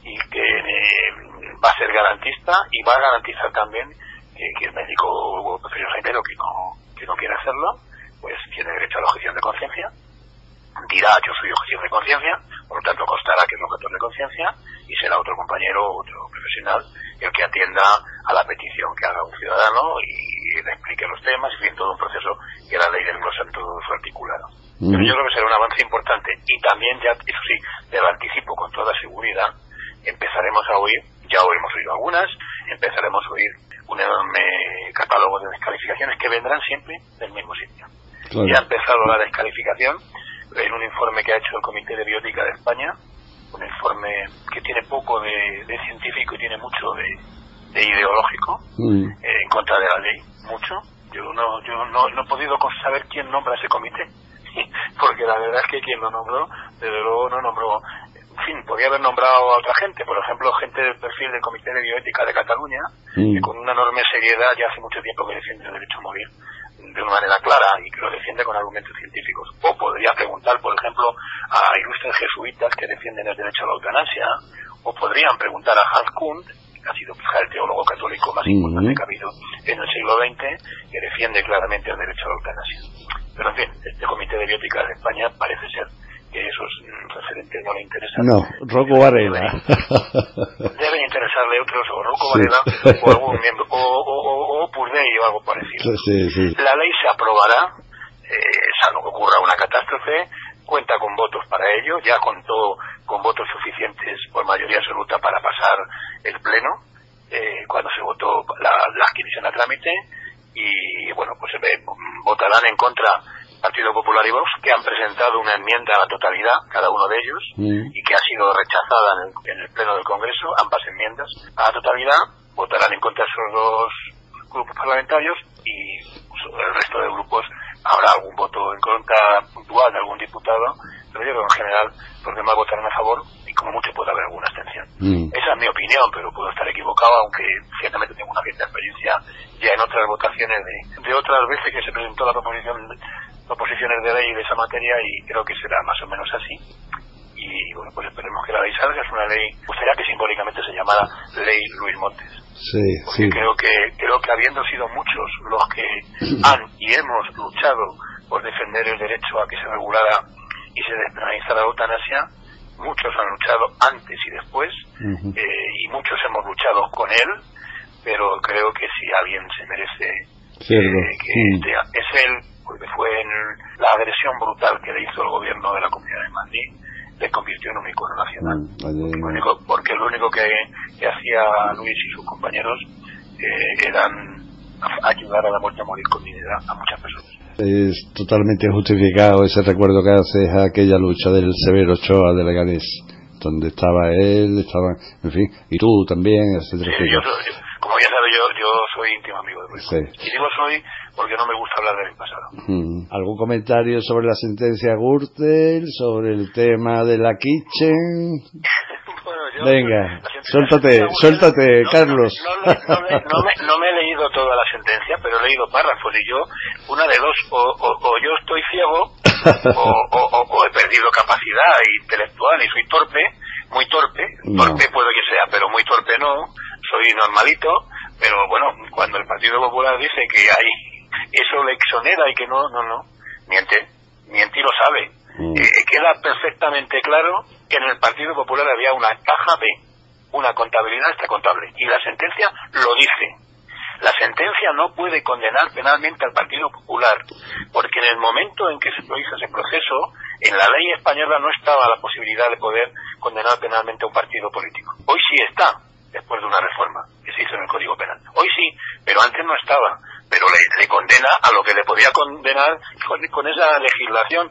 y que eh, va a ser garantista y va a garantizar también que, el médico pero que no, que no quiere hacerlo, pues tiene derecho a la objeción de conciencia, dirá yo soy objeción de conciencia, por lo tanto constará que es objetor de conciencia y será otro compañero, otro profesional, el que atienda a la petición que haga un ciudadano y le explique los temas, y en todo un proceso que la ley desglosa en todo su articulado. Pero yo creo que será un avance importante y también ya, eso sí, te lo anticipo con toda seguridad, empezaremos a oír, ya hemos oído algunas, empezaremos a oír un enorme catálogo de descalificaciones que vendrán siempre del mismo sitio. Ya ha empezado la descalificación en un informe que ha hecho el Comité de Biótica de España, un informe que tiene poco de, científico y tiene mucho de, ideológico mm. eh, en contra de la ley, mucho. Yo no, yo no, no he podido saber quién nombra ese comité, porque la verdad es que quien lo nombró, desde luego no nombró en fin, podría haber nombrado a otra gente, por ejemplo, gente del perfil del Comité de Bioética de Cataluña, mm. que con una enorme seriedad ya hace mucho tiempo que defiende el derecho a morir de una manera clara y que lo defiende con argumentos científicos. O podría preguntar, por ejemplo, a ilustres jesuitas que defienden el derecho a la eutanasia, o podrían preguntar a Hans Kuhn, que ha sido quizá el teólogo católico más importante que ha habido en el siglo XX, que defiende claramente el derecho a la eutanasia. Pero en fin, este Comité de Biótica de España parece ser que esos referentes no le interesan. No, Rocco Varela. Deben, interesarle otros, o Rocco Varela, o algún miembro, o, o, o, o algo parecido. La ley se aprobará, eh, salvo que ocurra una catástrofe, cuenta con votos para ello, ya contó con votos suficientes por mayoría absoluta para pasar el pleno, eh, cuando se votó la, la adquisición a trámite, y bueno, pues eh, votarán en contra Partido Popular y Vox, que han presentado una enmienda a la totalidad, cada uno de ellos, mm. y que ha sido rechazada en el, Pleno del Congreso, ambas enmiendas a la totalidad, votarán en contra esos dos grupos parlamentarios y el resto de grupos habrá algún voto en contra puntual de algún diputado, pero yo creo que en general los demás votarán a favor y como mucho puede haber alguna abstención. Mm. Esa es mi opinión, pero puedo estar equivocado, aunque ciertamente tengo una cierta experiencia ya en otras votaciones de, de otras veces que se presentó la proposición proposiciones de ley de esa materia y creo que será más o menos así. Y bueno, pues esperemos que la ley salga. Es una ley, gustaría que simbólicamente se llamara Ley Luis Montes. Sí, sí. Creo que, creo que habiendo sido muchos los que han y hemos luchado por defender el derecho a que se regulara y se despenalizara la eutanasia, muchos han luchado antes y después, eh, y muchos hemos luchado con él, pero creo que si alguien se merece eh, que este, es él porque fue en la agresión brutal que le hizo el gobierno de la Comunidad de Madrid, le convirtió en un icono nacional. Mm, porque, lo único que, hacía Luis y sus compañeros eh, eran ayudar a la muerte a morir con dignidad a muchas personas. Es totalmente justificado ese recuerdo que haces a aquella lucha del Severo Ochoa de Leganés, donde estaba él, estaba, en fin, y tú también, etcétera. Como ya sabes, yo, yo soy íntimo amigo de Luis. Y digo soy porque no me gusta hablar del pasado. Hmm. ¿Algún comentario sobre la sentencia Gürtel, sobre el tema de la kitchen? Venga, suéltate, suéltate, Carlos. No, me, he leído toda la sentencia, pero he leído párrafos y yo, una de dos, o, yo estoy ciego o, he perdido capacidad intelectual y soy torpe, muy torpe, torpe puedo que sea, pero muy torpe no, soy normalito, pero bueno, cuando el Partido Popular dice que hay eso le exonera y que no, no, no, miente, miente y lo sabe. Mm. Eh, queda perfectamente claro que en el Partido Popular había una caja B, una contabilidad contable y la sentencia lo dice. La sentencia no puede condenar penalmente al Partido Popular, porque en el momento en que se produjo ese proceso, en la ley española no estaba la posibilidad de poder condenar penalmente a un partido político. Hoy sí está, después de una reforma que se hizo en el Código Penal. Hoy sí, pero antes no estaba pero le, condena a lo que le podía condenar con, esa legislación,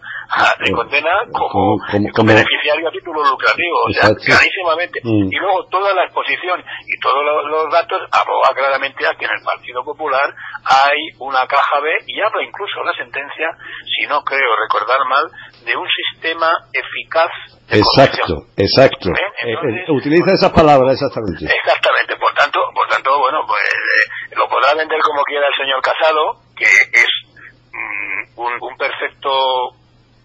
le condena como, beneficiario a título lucrativo, o sea, clarísimamente. Mm. Y luego toda la exposición y todos los, datos aboga claramente a que en el Partido Popular hay una caja B y habla incluso la sentencia, si no creo recordar mal, de un sistema eficaz exacto, exacto. ¿Eh? Eh, utiliza esas palabras exactamente. Exactamente. Por tanto, por tanto, bueno, pues eh, lo podrá vender como quiera el señor Casado, que es mm, un, perfecto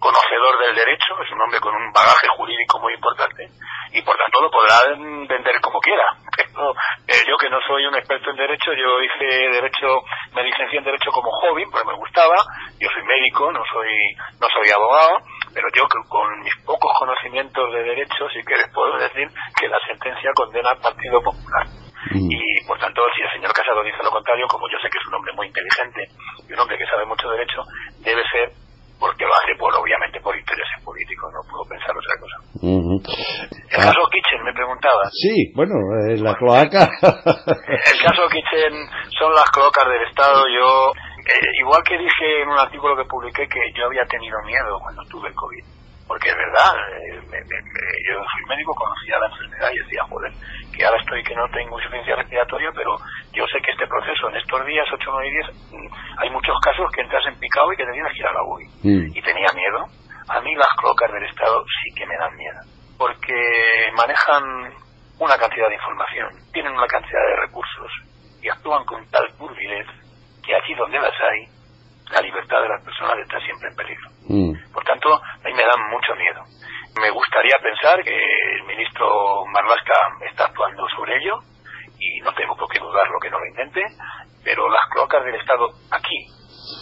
conocedor del derecho, es un hombre con un bagaje jurídico muy importante y por tanto lo podrá vender como quiera. eh, yo que no soy un experto en derecho, yo hice derecho, me licencié en derecho como hobby, porque me gustaba. Yo soy médico, no soy, no soy abogado, pero yo con mis pocos conocimientos de derecho sí que les puedo decir que la sentencia condena al Partido Popular. Mm. Y por tanto, si el señor Casado dice lo contrario, como yo sé que es un hombre muy inteligente y un hombre que sabe mucho de derecho, debe ser porque lo hace por obviamente por intereses políticos, no puedo pensar otra El caso Kitchen, me preguntaba. Sí, bueno, eh, la cloaca. el caso Kitchen son las cloacas del Estado. Yo, eh, igual que dije en un artículo que publiqué que yo había tenido miedo cuando tuve el COVID, porque es verdad, eh, yo soy médico, conocía la enfermedad y decía, joder, que ahora estoy que no tengo insuficiencia respiratoria, pero yo sé que este proceso en estos días, 8, 9 y 10, mm, hay muchos casos que entras en picado y que te tienes que ir a la UI. Mm. Y tenía miedo. A mí las clocas del Estado sí que me dan miedo, porque manejan una cantidad de información, tienen una cantidad de recursos y actúan con tal turbidez que aquí donde las hay, la libertad de las personas está siempre en peligro. Mm. Por tanto, a mí me dan mucho miedo. Me gustaría pensar que el ministro Marlasca está actuando sobre ello y no tengo por qué dudarlo que no lo intente, pero las cloacas del Estado aquí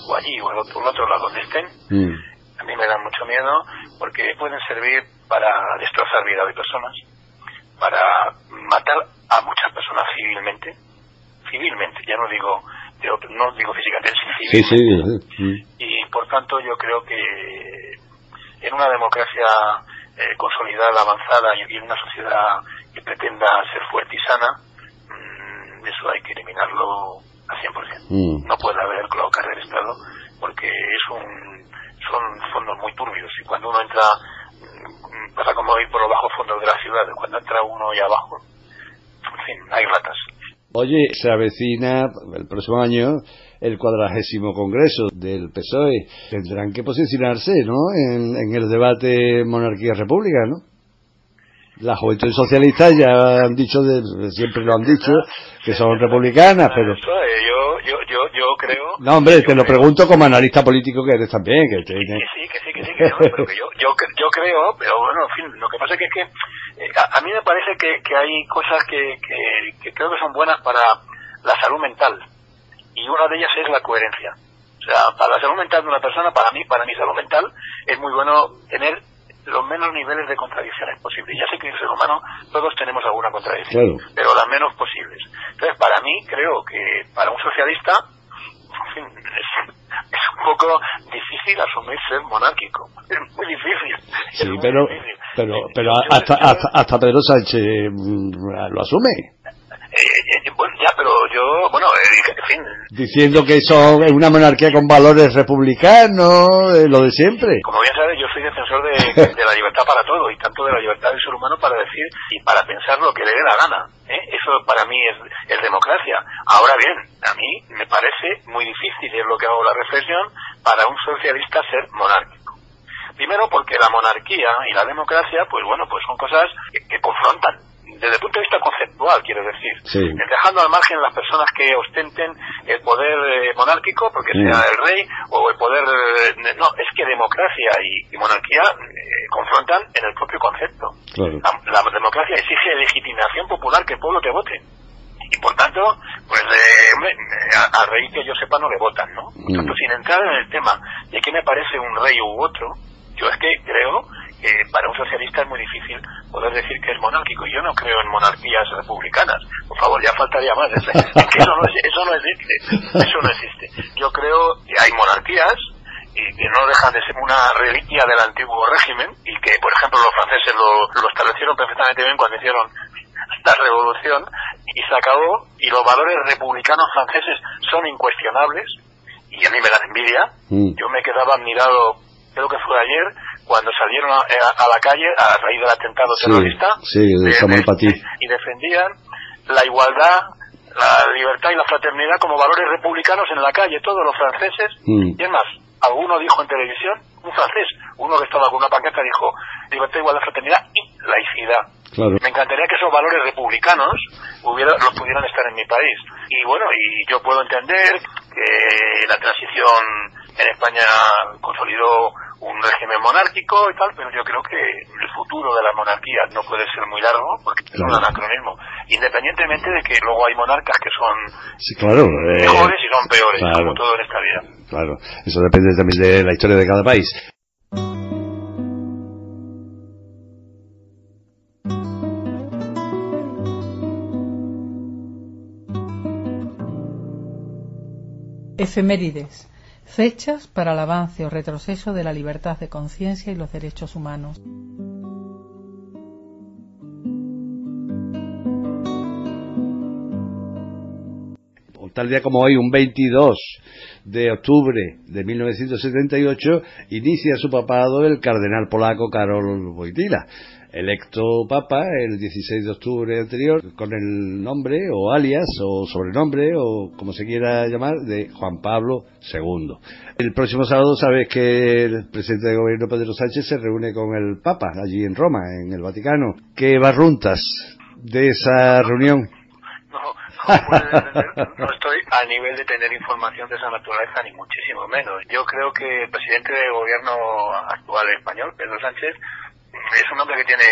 o allí o en otro, otro lado donde estén, mm. A mí me dan mucho miedo porque pueden servir para destrozar vida de personas, para matar a muchas personas civilmente, civilmente, ya no digo no digo físicamente, civilmente. Y por tanto yo creo que en una democracia eh, consolidada, avanzada y en una sociedad que pretenda ser fuerte y sana, mm, eso hay que eliminarlo al 100%. Mm. No puede haber cloacas del Estado porque es un, son fondos muy turbios y cuando uno entra, mm, pasa como ir por los bajos fondos de la ciudad, cuando entra uno ahí abajo, en fin, hay ratas. Oye, se avecina el próximo año el cuadragésimo congreso del PSOE. Tendrán que posicionarse, ¿no? En, el debate monarquía-república, ¿no? La juventud socialista ya han dicho, siempre lo han dicho, que son republicanas, pero... Yo, yo, yo, yo creo... No, hombre, te lo pregunto como analista político que eres también. Que, sí, que sí, que sí, que pero que yo, yo, yo creo, pero bueno, en fin, lo que pasa es que, eh, a, mí me parece que, que hay cosas que, que, que creo que son buenas para la salud mental y una de ellas es la coherencia. O sea, para la salud mental de una persona, para mí, para mi salud mental, es muy bueno tener los menos niveles de contradicciones posibles. Ya sé que en el ser humano todos tenemos alguna contradicción, pero las menos posibles. Entonces, para mí, creo que para un socialista, es, un poco difícil asumir ser monárquico. Es muy difícil. Sí, pero, pero, pero hasta, hasta, hasta Pedro Sánchez mm, lo asume. Eh, eh, bueno, ya, pero yo, bueno, eh, en fin. Diciendo que eso es una monarquía con valores republicanos, lo de siempre. Como bien sabes, yo soy defensor de, de, la libertad para todo y tanto de la libertad del ser humano para decir y para pensar lo que le dé la gana. Eso para mí es, es democracia. Ahora bien, a mí me parece muy difícil, y es lo que hago la reflexión, para un socialista ser monárquico. Primero porque la monarquía y la democracia, pues bueno, pues son cosas que confrontan desde el punto de vista conceptual, quiero decir, dejando al margen las personas que ostenten el poder eh, monárquico, porque sea el rey, o el poder... Eh, no, es que democracia y, monarquía eh, confrontan en el propio concepto. La, democracia exige legitimación popular, que el pueblo te vote. Y por tanto, pues al rey que yo sepa no le votan, ¿no? Por tanto, sin entrar en el tema de qué me parece un rey u otro, yo es que creo para un socialista es muy difícil poder decir que es monárquico. Yo no creo en monarquías republicanas. Por favor, ya faltaría más. eso, no, eso no existe. Eso no existe. Yo creo que hay monarquías y que no dejan de ser una reliquia del antiguo régimen y que, por ejemplo, los franceses lo, lo establecieron perfectamente bien cuando hicieron la revolución y se acabó y los valores republicanos franceses son incuestionables y a mí me dan envidia. Mm. Yo me quedaba admirado, creo que fue ayer, cuando salieron a, la calle a raíz del atentado terrorista y defendían la igualdad, la libertad y la fraternidad como valores republicanos en la calle, todos los franceses. Mm. Y es más, alguno dijo en televisión, un francés, uno que estaba con una pancarta dijo libertad, igualdad, fraternidad y laicidad. Me encantaría que esos valores republicanos hubiera, los pudieran estar en mi país. Y bueno, y yo puedo entender que la transición en España consolidó un régimen monárquico y tal, pero yo creo que el futuro de la monarquía no puede ser muy largo porque es un anacronismo, independientemente de que luego hay monarcas que son eh, mejores y son peores, como todo en esta vida. Claro, eso depende también de la historia de cada país. Efemérides. Fechas para el avance o retroceso de la libertad de conciencia y los derechos humanos. Tal día como hoy, un 22 de octubre de 1978, inicia su papado el cardenal polaco Karol Wojtyla electo papa el 16 de octubre anterior con el nombre o alias o sobrenombre o como se quiera llamar de Juan Pablo II. El próximo sábado sabes que el presidente de gobierno Pedro Sánchez se reúne con el papa allí en Roma, en el Vaticano. ¿Qué barruntas de esa reunión? no estoy a nivel de tener información de esa naturaleza, ni muchísimo menos. Yo creo que el presidente de gobierno actual español, Pedro Sánchez, es un hombre que tiene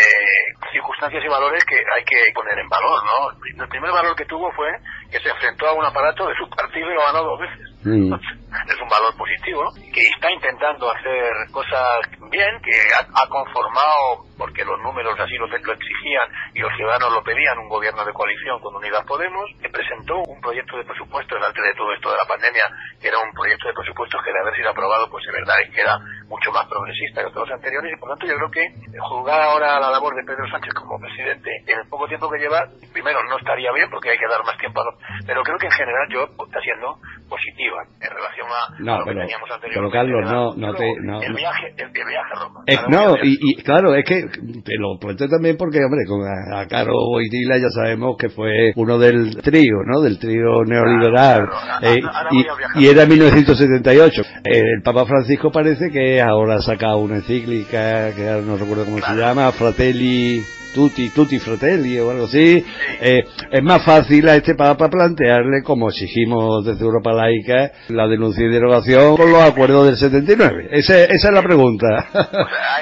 circunstancias y valores que hay que poner en valor, ¿no? El primer valor que tuvo fue que se enfrentó a un aparato de su partido y lo ganó dos veces. Mm. Es un valor positivo, que está intentando hacer cosas bien, que ha, conformado, porque los números así lo, lo, exigían y los ciudadanos lo pedían, un gobierno de coalición con Unidad Podemos, que presentó un proyecto de presupuesto delante de todo esto de la pandemia, que era un proyecto de presupuestos que de haber sido aprobado, pues de verdad es que era mucho más progresista que otros anteriores, y por tanto yo creo que juzgar ahora la labor de Pedro Sánchez como presidente en el poco tiempo que lleva, primero no estaría bien porque hay que dar más tiempo a los pero creo que en general yo está siendo positiva en relación a, lo que teníamos anteriormente. Carlos, no, no te... No, el, viaje, el, viaje a Roma. no, y, y, claro, es que te lo planteo también porque, hombre, con a, Caro Boitila ya sabemos que fue uno del trío, ¿no? Del trío neoliberal. Eh, y, y, era 1978. el Papa Francisco parece que ahora ha sacado una encíclica, que ahora no recuerdo cómo se llama, Fratelli tutti, tutti fratelli o algo así, eh, es más fácil a este Papa plantearle, como exigimos desde Europa Laica, la denuncia y derogación con los acuerdos del 79. Ese, esa es la pregunta.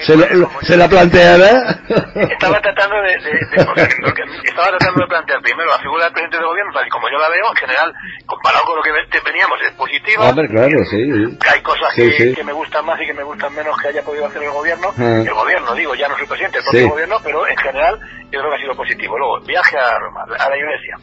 ¿Se, ¿Se, la planteará? Estaba tratando de, estaba tratando de plantear primero la figura del presidente del gobierno, tal y como yo la veo, en general, comparado con lo que teníamos, es positivo. Hombre, claro, sí. hay cosas que, que, me gustan más y que me gustan menos que haya podido hacer el gobierno. Ah. El gobierno, digo, ya no soy presidente, el propio gobierno, pero en general yo creo que ha sido positivo. Luego, viaje a Roma, a la iglesia.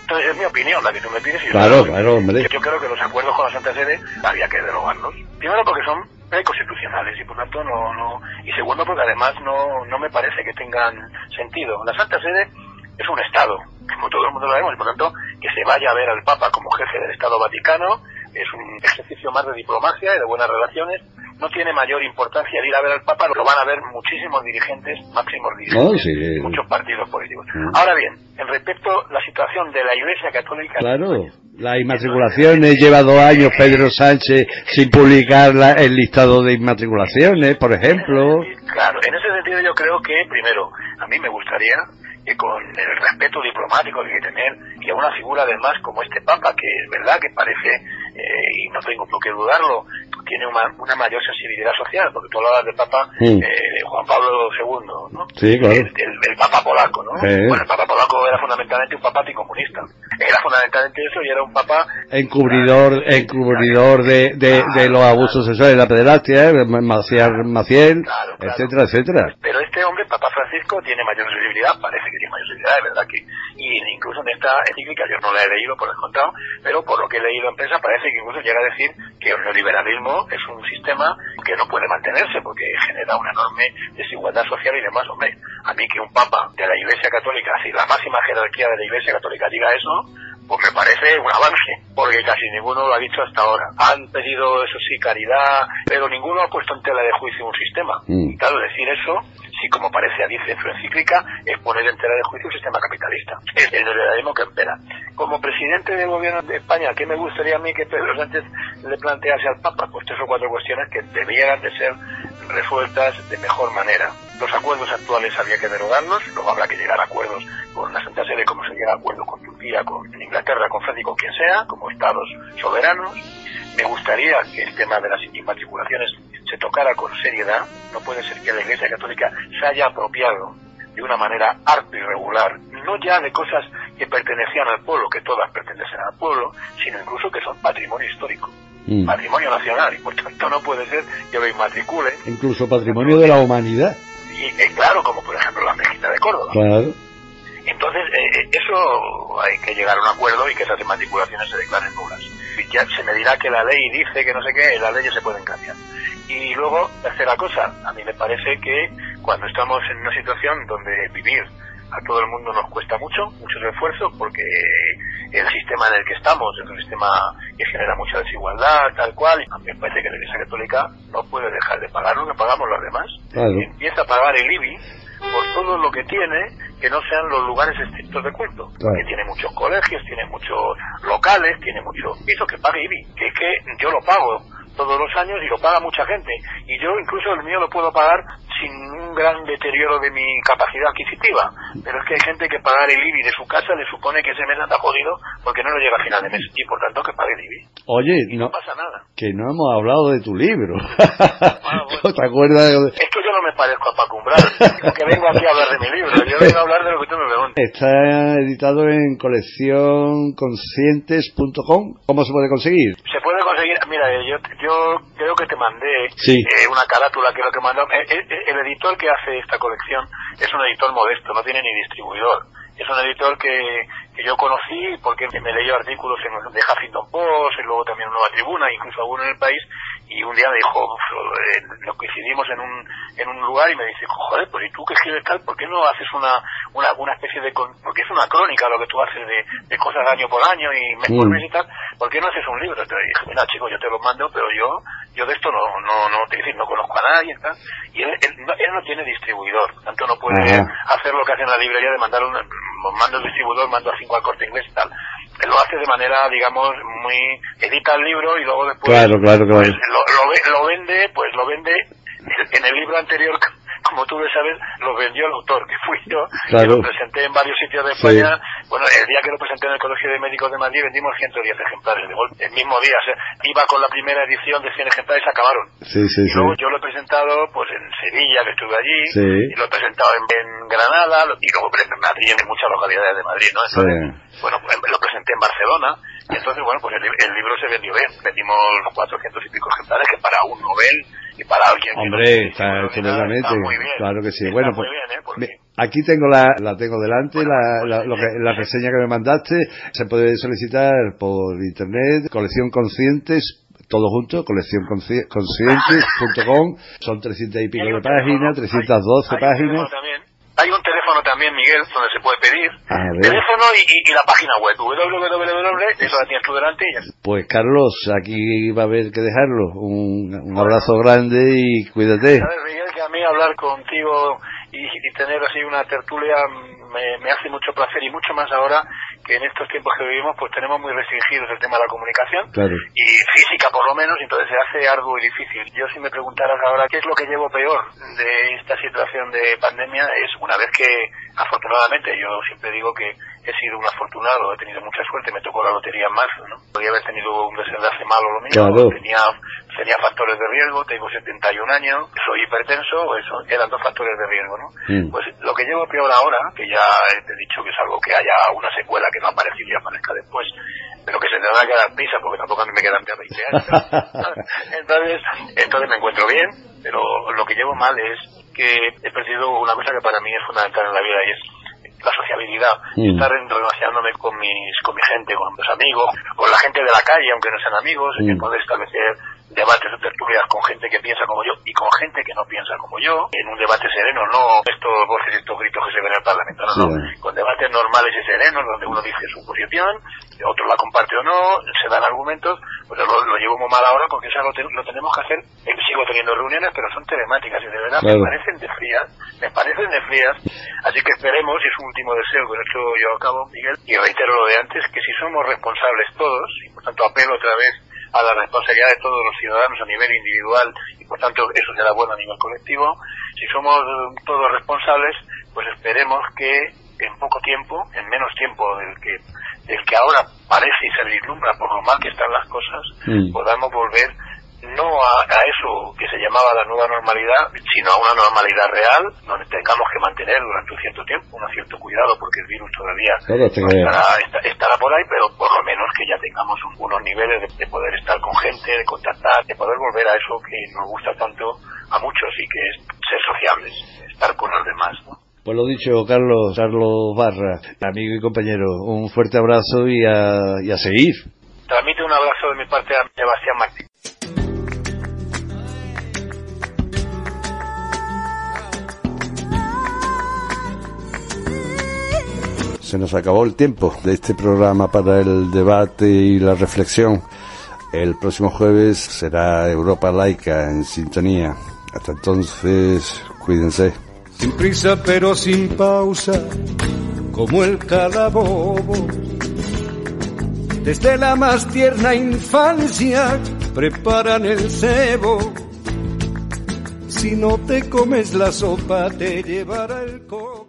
Entonces es mi opinión la que tú me pides. Y claro, claro, hombre. Yo creo que los acuerdos con la Santa Sede había que derogarlos. Primero porque son constitucionales y por tanto no, no... Y segundo porque además no, no me parece que tengan sentido. La Santa Sede es un Estado, como todo el mundo lo sabemos, y por tanto que se vaya a ver al Papa como jefe del Estado Vaticano es un ejercicio más de diplomacia y de buenas relaciones no tiene mayor importancia ir a ver al Papa, lo van a ver muchísimos dirigentes, máximos dirigentes, muchos partidos políticos. Mm. Ahora bien, en respecto a la situación de la Iglesia Católica... Claro, las inmatriculaciones, lleva dos años Pedro Sánchez sin publicar el listado de inmatriculaciones, por ejemplo. Claro, en ese sentido yo creo que, primero, a mí me gustaría que con el respeto diplomático que hay que tener, que una figura además como este Papa, que es verdad que parece, eh, y no tengo por qué dudarlo, tiene una, una, mayor sensibilidad social, porque tú hablabas del Papa eh, Juan Pablo II, ¿no? Sí, claro. El, Papa polaco, ¿no? Bueno, el Papa polaco era fundamentalmente un papa anticomunista. Era fundamentalmente eso y era un papa... Encubridor, encubridor de, de, de los abusos sexuales, la pederastia, Maciel, Maciel etcétera, etcétera. Pero este hombre, Papa Francisco, tiene mayor sensibilidad, parece que tiene mayor sensibilidad, de verdad que... Y incluso en esta encíclica, yo no la he leído por descontado, pero por lo que he leído en prensa parece que incluso llega a decir que el neoliberalismo es un sistema que no puede mantenerse porque genera una enorme desigualdad social y demás. Hombre, a mí que un papa de la Iglesia Católica, así la máxima jerarquía de la Iglesia Católica diga eso, pues me parece un avance, porque casi ninguno lo ha dicho hasta ahora. Han pedido, eso sí, caridad, pero ninguno ha puesto en tela de juicio un sistema. Mm. Claro, decir eso, si como parece dice en su encíclica, es poner en tela de juicio un sistema capitalista. Es el neoliberalismo que espera. Como presidente del gobierno de España, ¿qué me gustaría a mí que Pedro Sánchez le plantease al Papa? Pues tres o cuatro cuestiones que debieran de ser resueltas de mejor manera. Los acuerdos actuales había que derogarlos, luego habrá que llegar a acuerdos con la Santa Sede, como se llega a acuerdos con Turquía, con Inglaterra, con Francia y con quien sea, como estados soberanos. Me gustaría que el tema de las inmatriculaciones se tocara con seriedad, no puede ser que la Iglesia Católica se haya apropiado de una manera harto irregular, no ya de cosas que pertenecían al pueblo, que todas pertenecen al pueblo, sino incluso que son patrimonio histórico, mm. patrimonio nacional, y por tanto no puede ser que lo inmatricule. Incluso patrimonio de la humanidad. Y, eh, claro, como por ejemplo la Mejita de Córdoba. Claro. Entonces, eh, eh, eso hay que llegar a un acuerdo y que esas inmatriculaciones se declaren nulas. Ya se me dirá que la ley dice que no sé qué, las leyes se pueden cambiar. Y luego, tercera cosa, a mí me parece que cuando estamos en una situación donde vivir a todo el mundo nos cuesta mucho, muchos esfuerzos, porque el sistema en el que estamos es un sistema que genera mucha desigualdad, tal cual, y a mí me parece que la Iglesia Católica no puede dejar de pagar lo que pagamos los demás. Empieza a pagar el IBI por todo lo que tiene que no sean los lugares estrictos de culto. Que tiene muchos colegios, tiene muchos locales, tiene muchos pisos que pague IBI. Que es que yo lo pago todos los años y lo paga mucha gente. Y yo incluso el mío lo puedo pagar sin un gran deterioro de mi capacidad adquisitiva. Pero es que hay gente que pagar el IBI de su casa le supone que ese mes anda jodido porque no lo llega a final de mes y por tanto que pague el IBI. Oye, no, pasa nada. Que no hemos hablado de tu libro. Ah, ¿Te acuerdas? De... Es que yo no me parezco a Paco Umbral, que vengo aquí a hablar de mi libro. Yo vengo a hablar de lo que tú me preguntas. Está editado en coleccionconscientes.com. ¿Cómo se puede conseguir? Se puede conseguir, mira, yo, yo creo que te mandé eh, una carátula que lo que mandó. Eh, eh, el editor que hace esta colección es un editor modesto, no tiene ni distribuidor. Es un editor que, que yo conocí porque me leyó artículos en, de Huffington Post y luego también en Nueva Tribuna, incluso alguno en el país, y un día me dijo, eh, nos coincidimos en un, en un lugar y me dice, joder, pues ¿y tú qué escribes tal? ¿Por qué no haces una, una, una especie de, porque es una crónica lo que tú haces de, de cosas año por año y mes por mes y tal, ¿por qué no haces un libro? Entonces dije, mira chico, yo te lo mando, pero yo, yo de esto no, no, no, te decir, no conozco a nadie y tal. Y él, él, no, él no tiene distribuidor, tanto no puede hacer lo que hace en la librería de mandar un, mando el distribuidor, mando a cinco al corte inglés y tal. Lo hace de manera, digamos, muy, edita el libro y luego después claro, claro, claro. Pues, lo, lo, lo vende, pues lo vende en el libro anterior como tú sabes, lo vendió el autor, que fui yo, y lo presenté en varios sitios de España. Bueno, el día que lo presenté en el Colegio de Médicos de Madrid vendimos 110 ejemplares de golpe. El mismo día, iba con la primera edición de 100 ejemplares acabaron. Sí, sí, y luego yo lo he presentado pues en Sevilla, que estuve allí, y lo he presentado en, Granada, y luego en Madrid, en muchas localidades de Madrid, ¿no? bueno, pues, lo presenté en Barcelona, y entonces, bueno, pues el, el libro se vendió bien. Vendimos 400 y pico ejemplares, que para un novel para alguien Hombre, está excelente. Claro que sí. bueno, pues, ¿eh? aquí tengo la, la tengo delante, la, la, lo que, la reseña que me mandaste. Se puede solicitar por internet, colección conscientes todo junto, coleccionconscientes.com, son 300 y pico de páginas, 312 páginas. Hay un teléfono también, Miguel, donde se puede pedir. Teléfono y, la página web, www, eso la tienes tú delante y. Pues Carlos, aquí va a haber que dejarlo. Un, un abrazo grande y cuídate. Sabes, Miguel, que a mí hablar contigo y, y tener así una tertulia me, me, hace mucho placer y mucho más ahora que en estos tiempos que vivimos pues tenemos muy restringidos el tema de la comunicación y física por lo menos, entonces se hace arduo y difícil. Yo si me preguntaras ahora qué es lo que llevo peor de esta situación de pandemia es una vez que afortunadamente yo siempre digo que he sido un afortunado, he tenido mucha suerte, me tocó la lotería en marzo, ¿no? Podría haber tenido un desenlace malo lo mío, tenía, tenía factores de riesgo, tengo 71 años, soy hipertenso, eso, eran dos factores de riesgo, ¿no? Mm. Pues lo que llevo peor ahora, que ya te he dicho que es algo que haya una secuela que no aparece y aparezca después, pero que se tendrá que dar prisa porque tampoco a mí me quedan ya 20 años. entonces, entonces me encuentro bien, pero lo que llevo mal es que he perdido una cosa que para mí es fundamental en la vida y es la sociabilidad, mm. estar relacionándome con mis, con mi gente, con mis amigos, con la gente de la calle, aunque no sean amigos, mm. que poder establecer debates o tertulias con gente que piensa como yo y con gente que no piensa como yo, en un debate sereno, no estos voces, estos gritos que se ven en el Parlamento, no, no, con debates normales y serenos donde uno dice su posición, otro la comparte o no, se dan argumentos, pues lo, lo llevo muy mal ahora porque eso lo, lo tenemos que hacer, eh, sigo teniendo reuniones, pero son telemáticas y de verdad me parecen de frías, me parecen de frías, así que esperemos, y es un último deseo con esto yo acabo, Miguel, y reitero lo de antes, que si somos responsables todos, y por tanto apelo otra vez a la responsabilidad de todos los ciudadanos a nivel individual y por tanto eso será bueno a nivel colectivo. Si somos todos responsables, pues esperemos que en poco tiempo, en menos tiempo del que del que ahora parece y se vislumbra por lo mal que están las cosas, mm. podamos volver no a, eso que se llamaba la nueva normalidad, sino a una normalidad real, donde tengamos que mantener durante un cierto tiempo un cierto cuidado, porque el virus todavía estará, por ahí, pero por lo menos que ya tengamos unos niveles de, poder estar con gente, de contactar, de poder volver a eso que nos gusta tanto a muchos y que es ser sociables, estar con los demás. Pues lo dicho, Carlos, Carlos Barra, amigo y compañero, un fuerte abrazo y a, y a seguir. Transmite un abrazo de mi parte a Sebastián Martín. Se nos acabó el tiempo de este programa para el debate y la reflexión. El próximo jueves será Europa Laica en sintonía. Hasta entonces, cuídense. Sin prisa pero sin pausa, como el calabobo. Desde la más tierna infancia preparan el cebo. Si no te comes la sopa, te llevará el coco.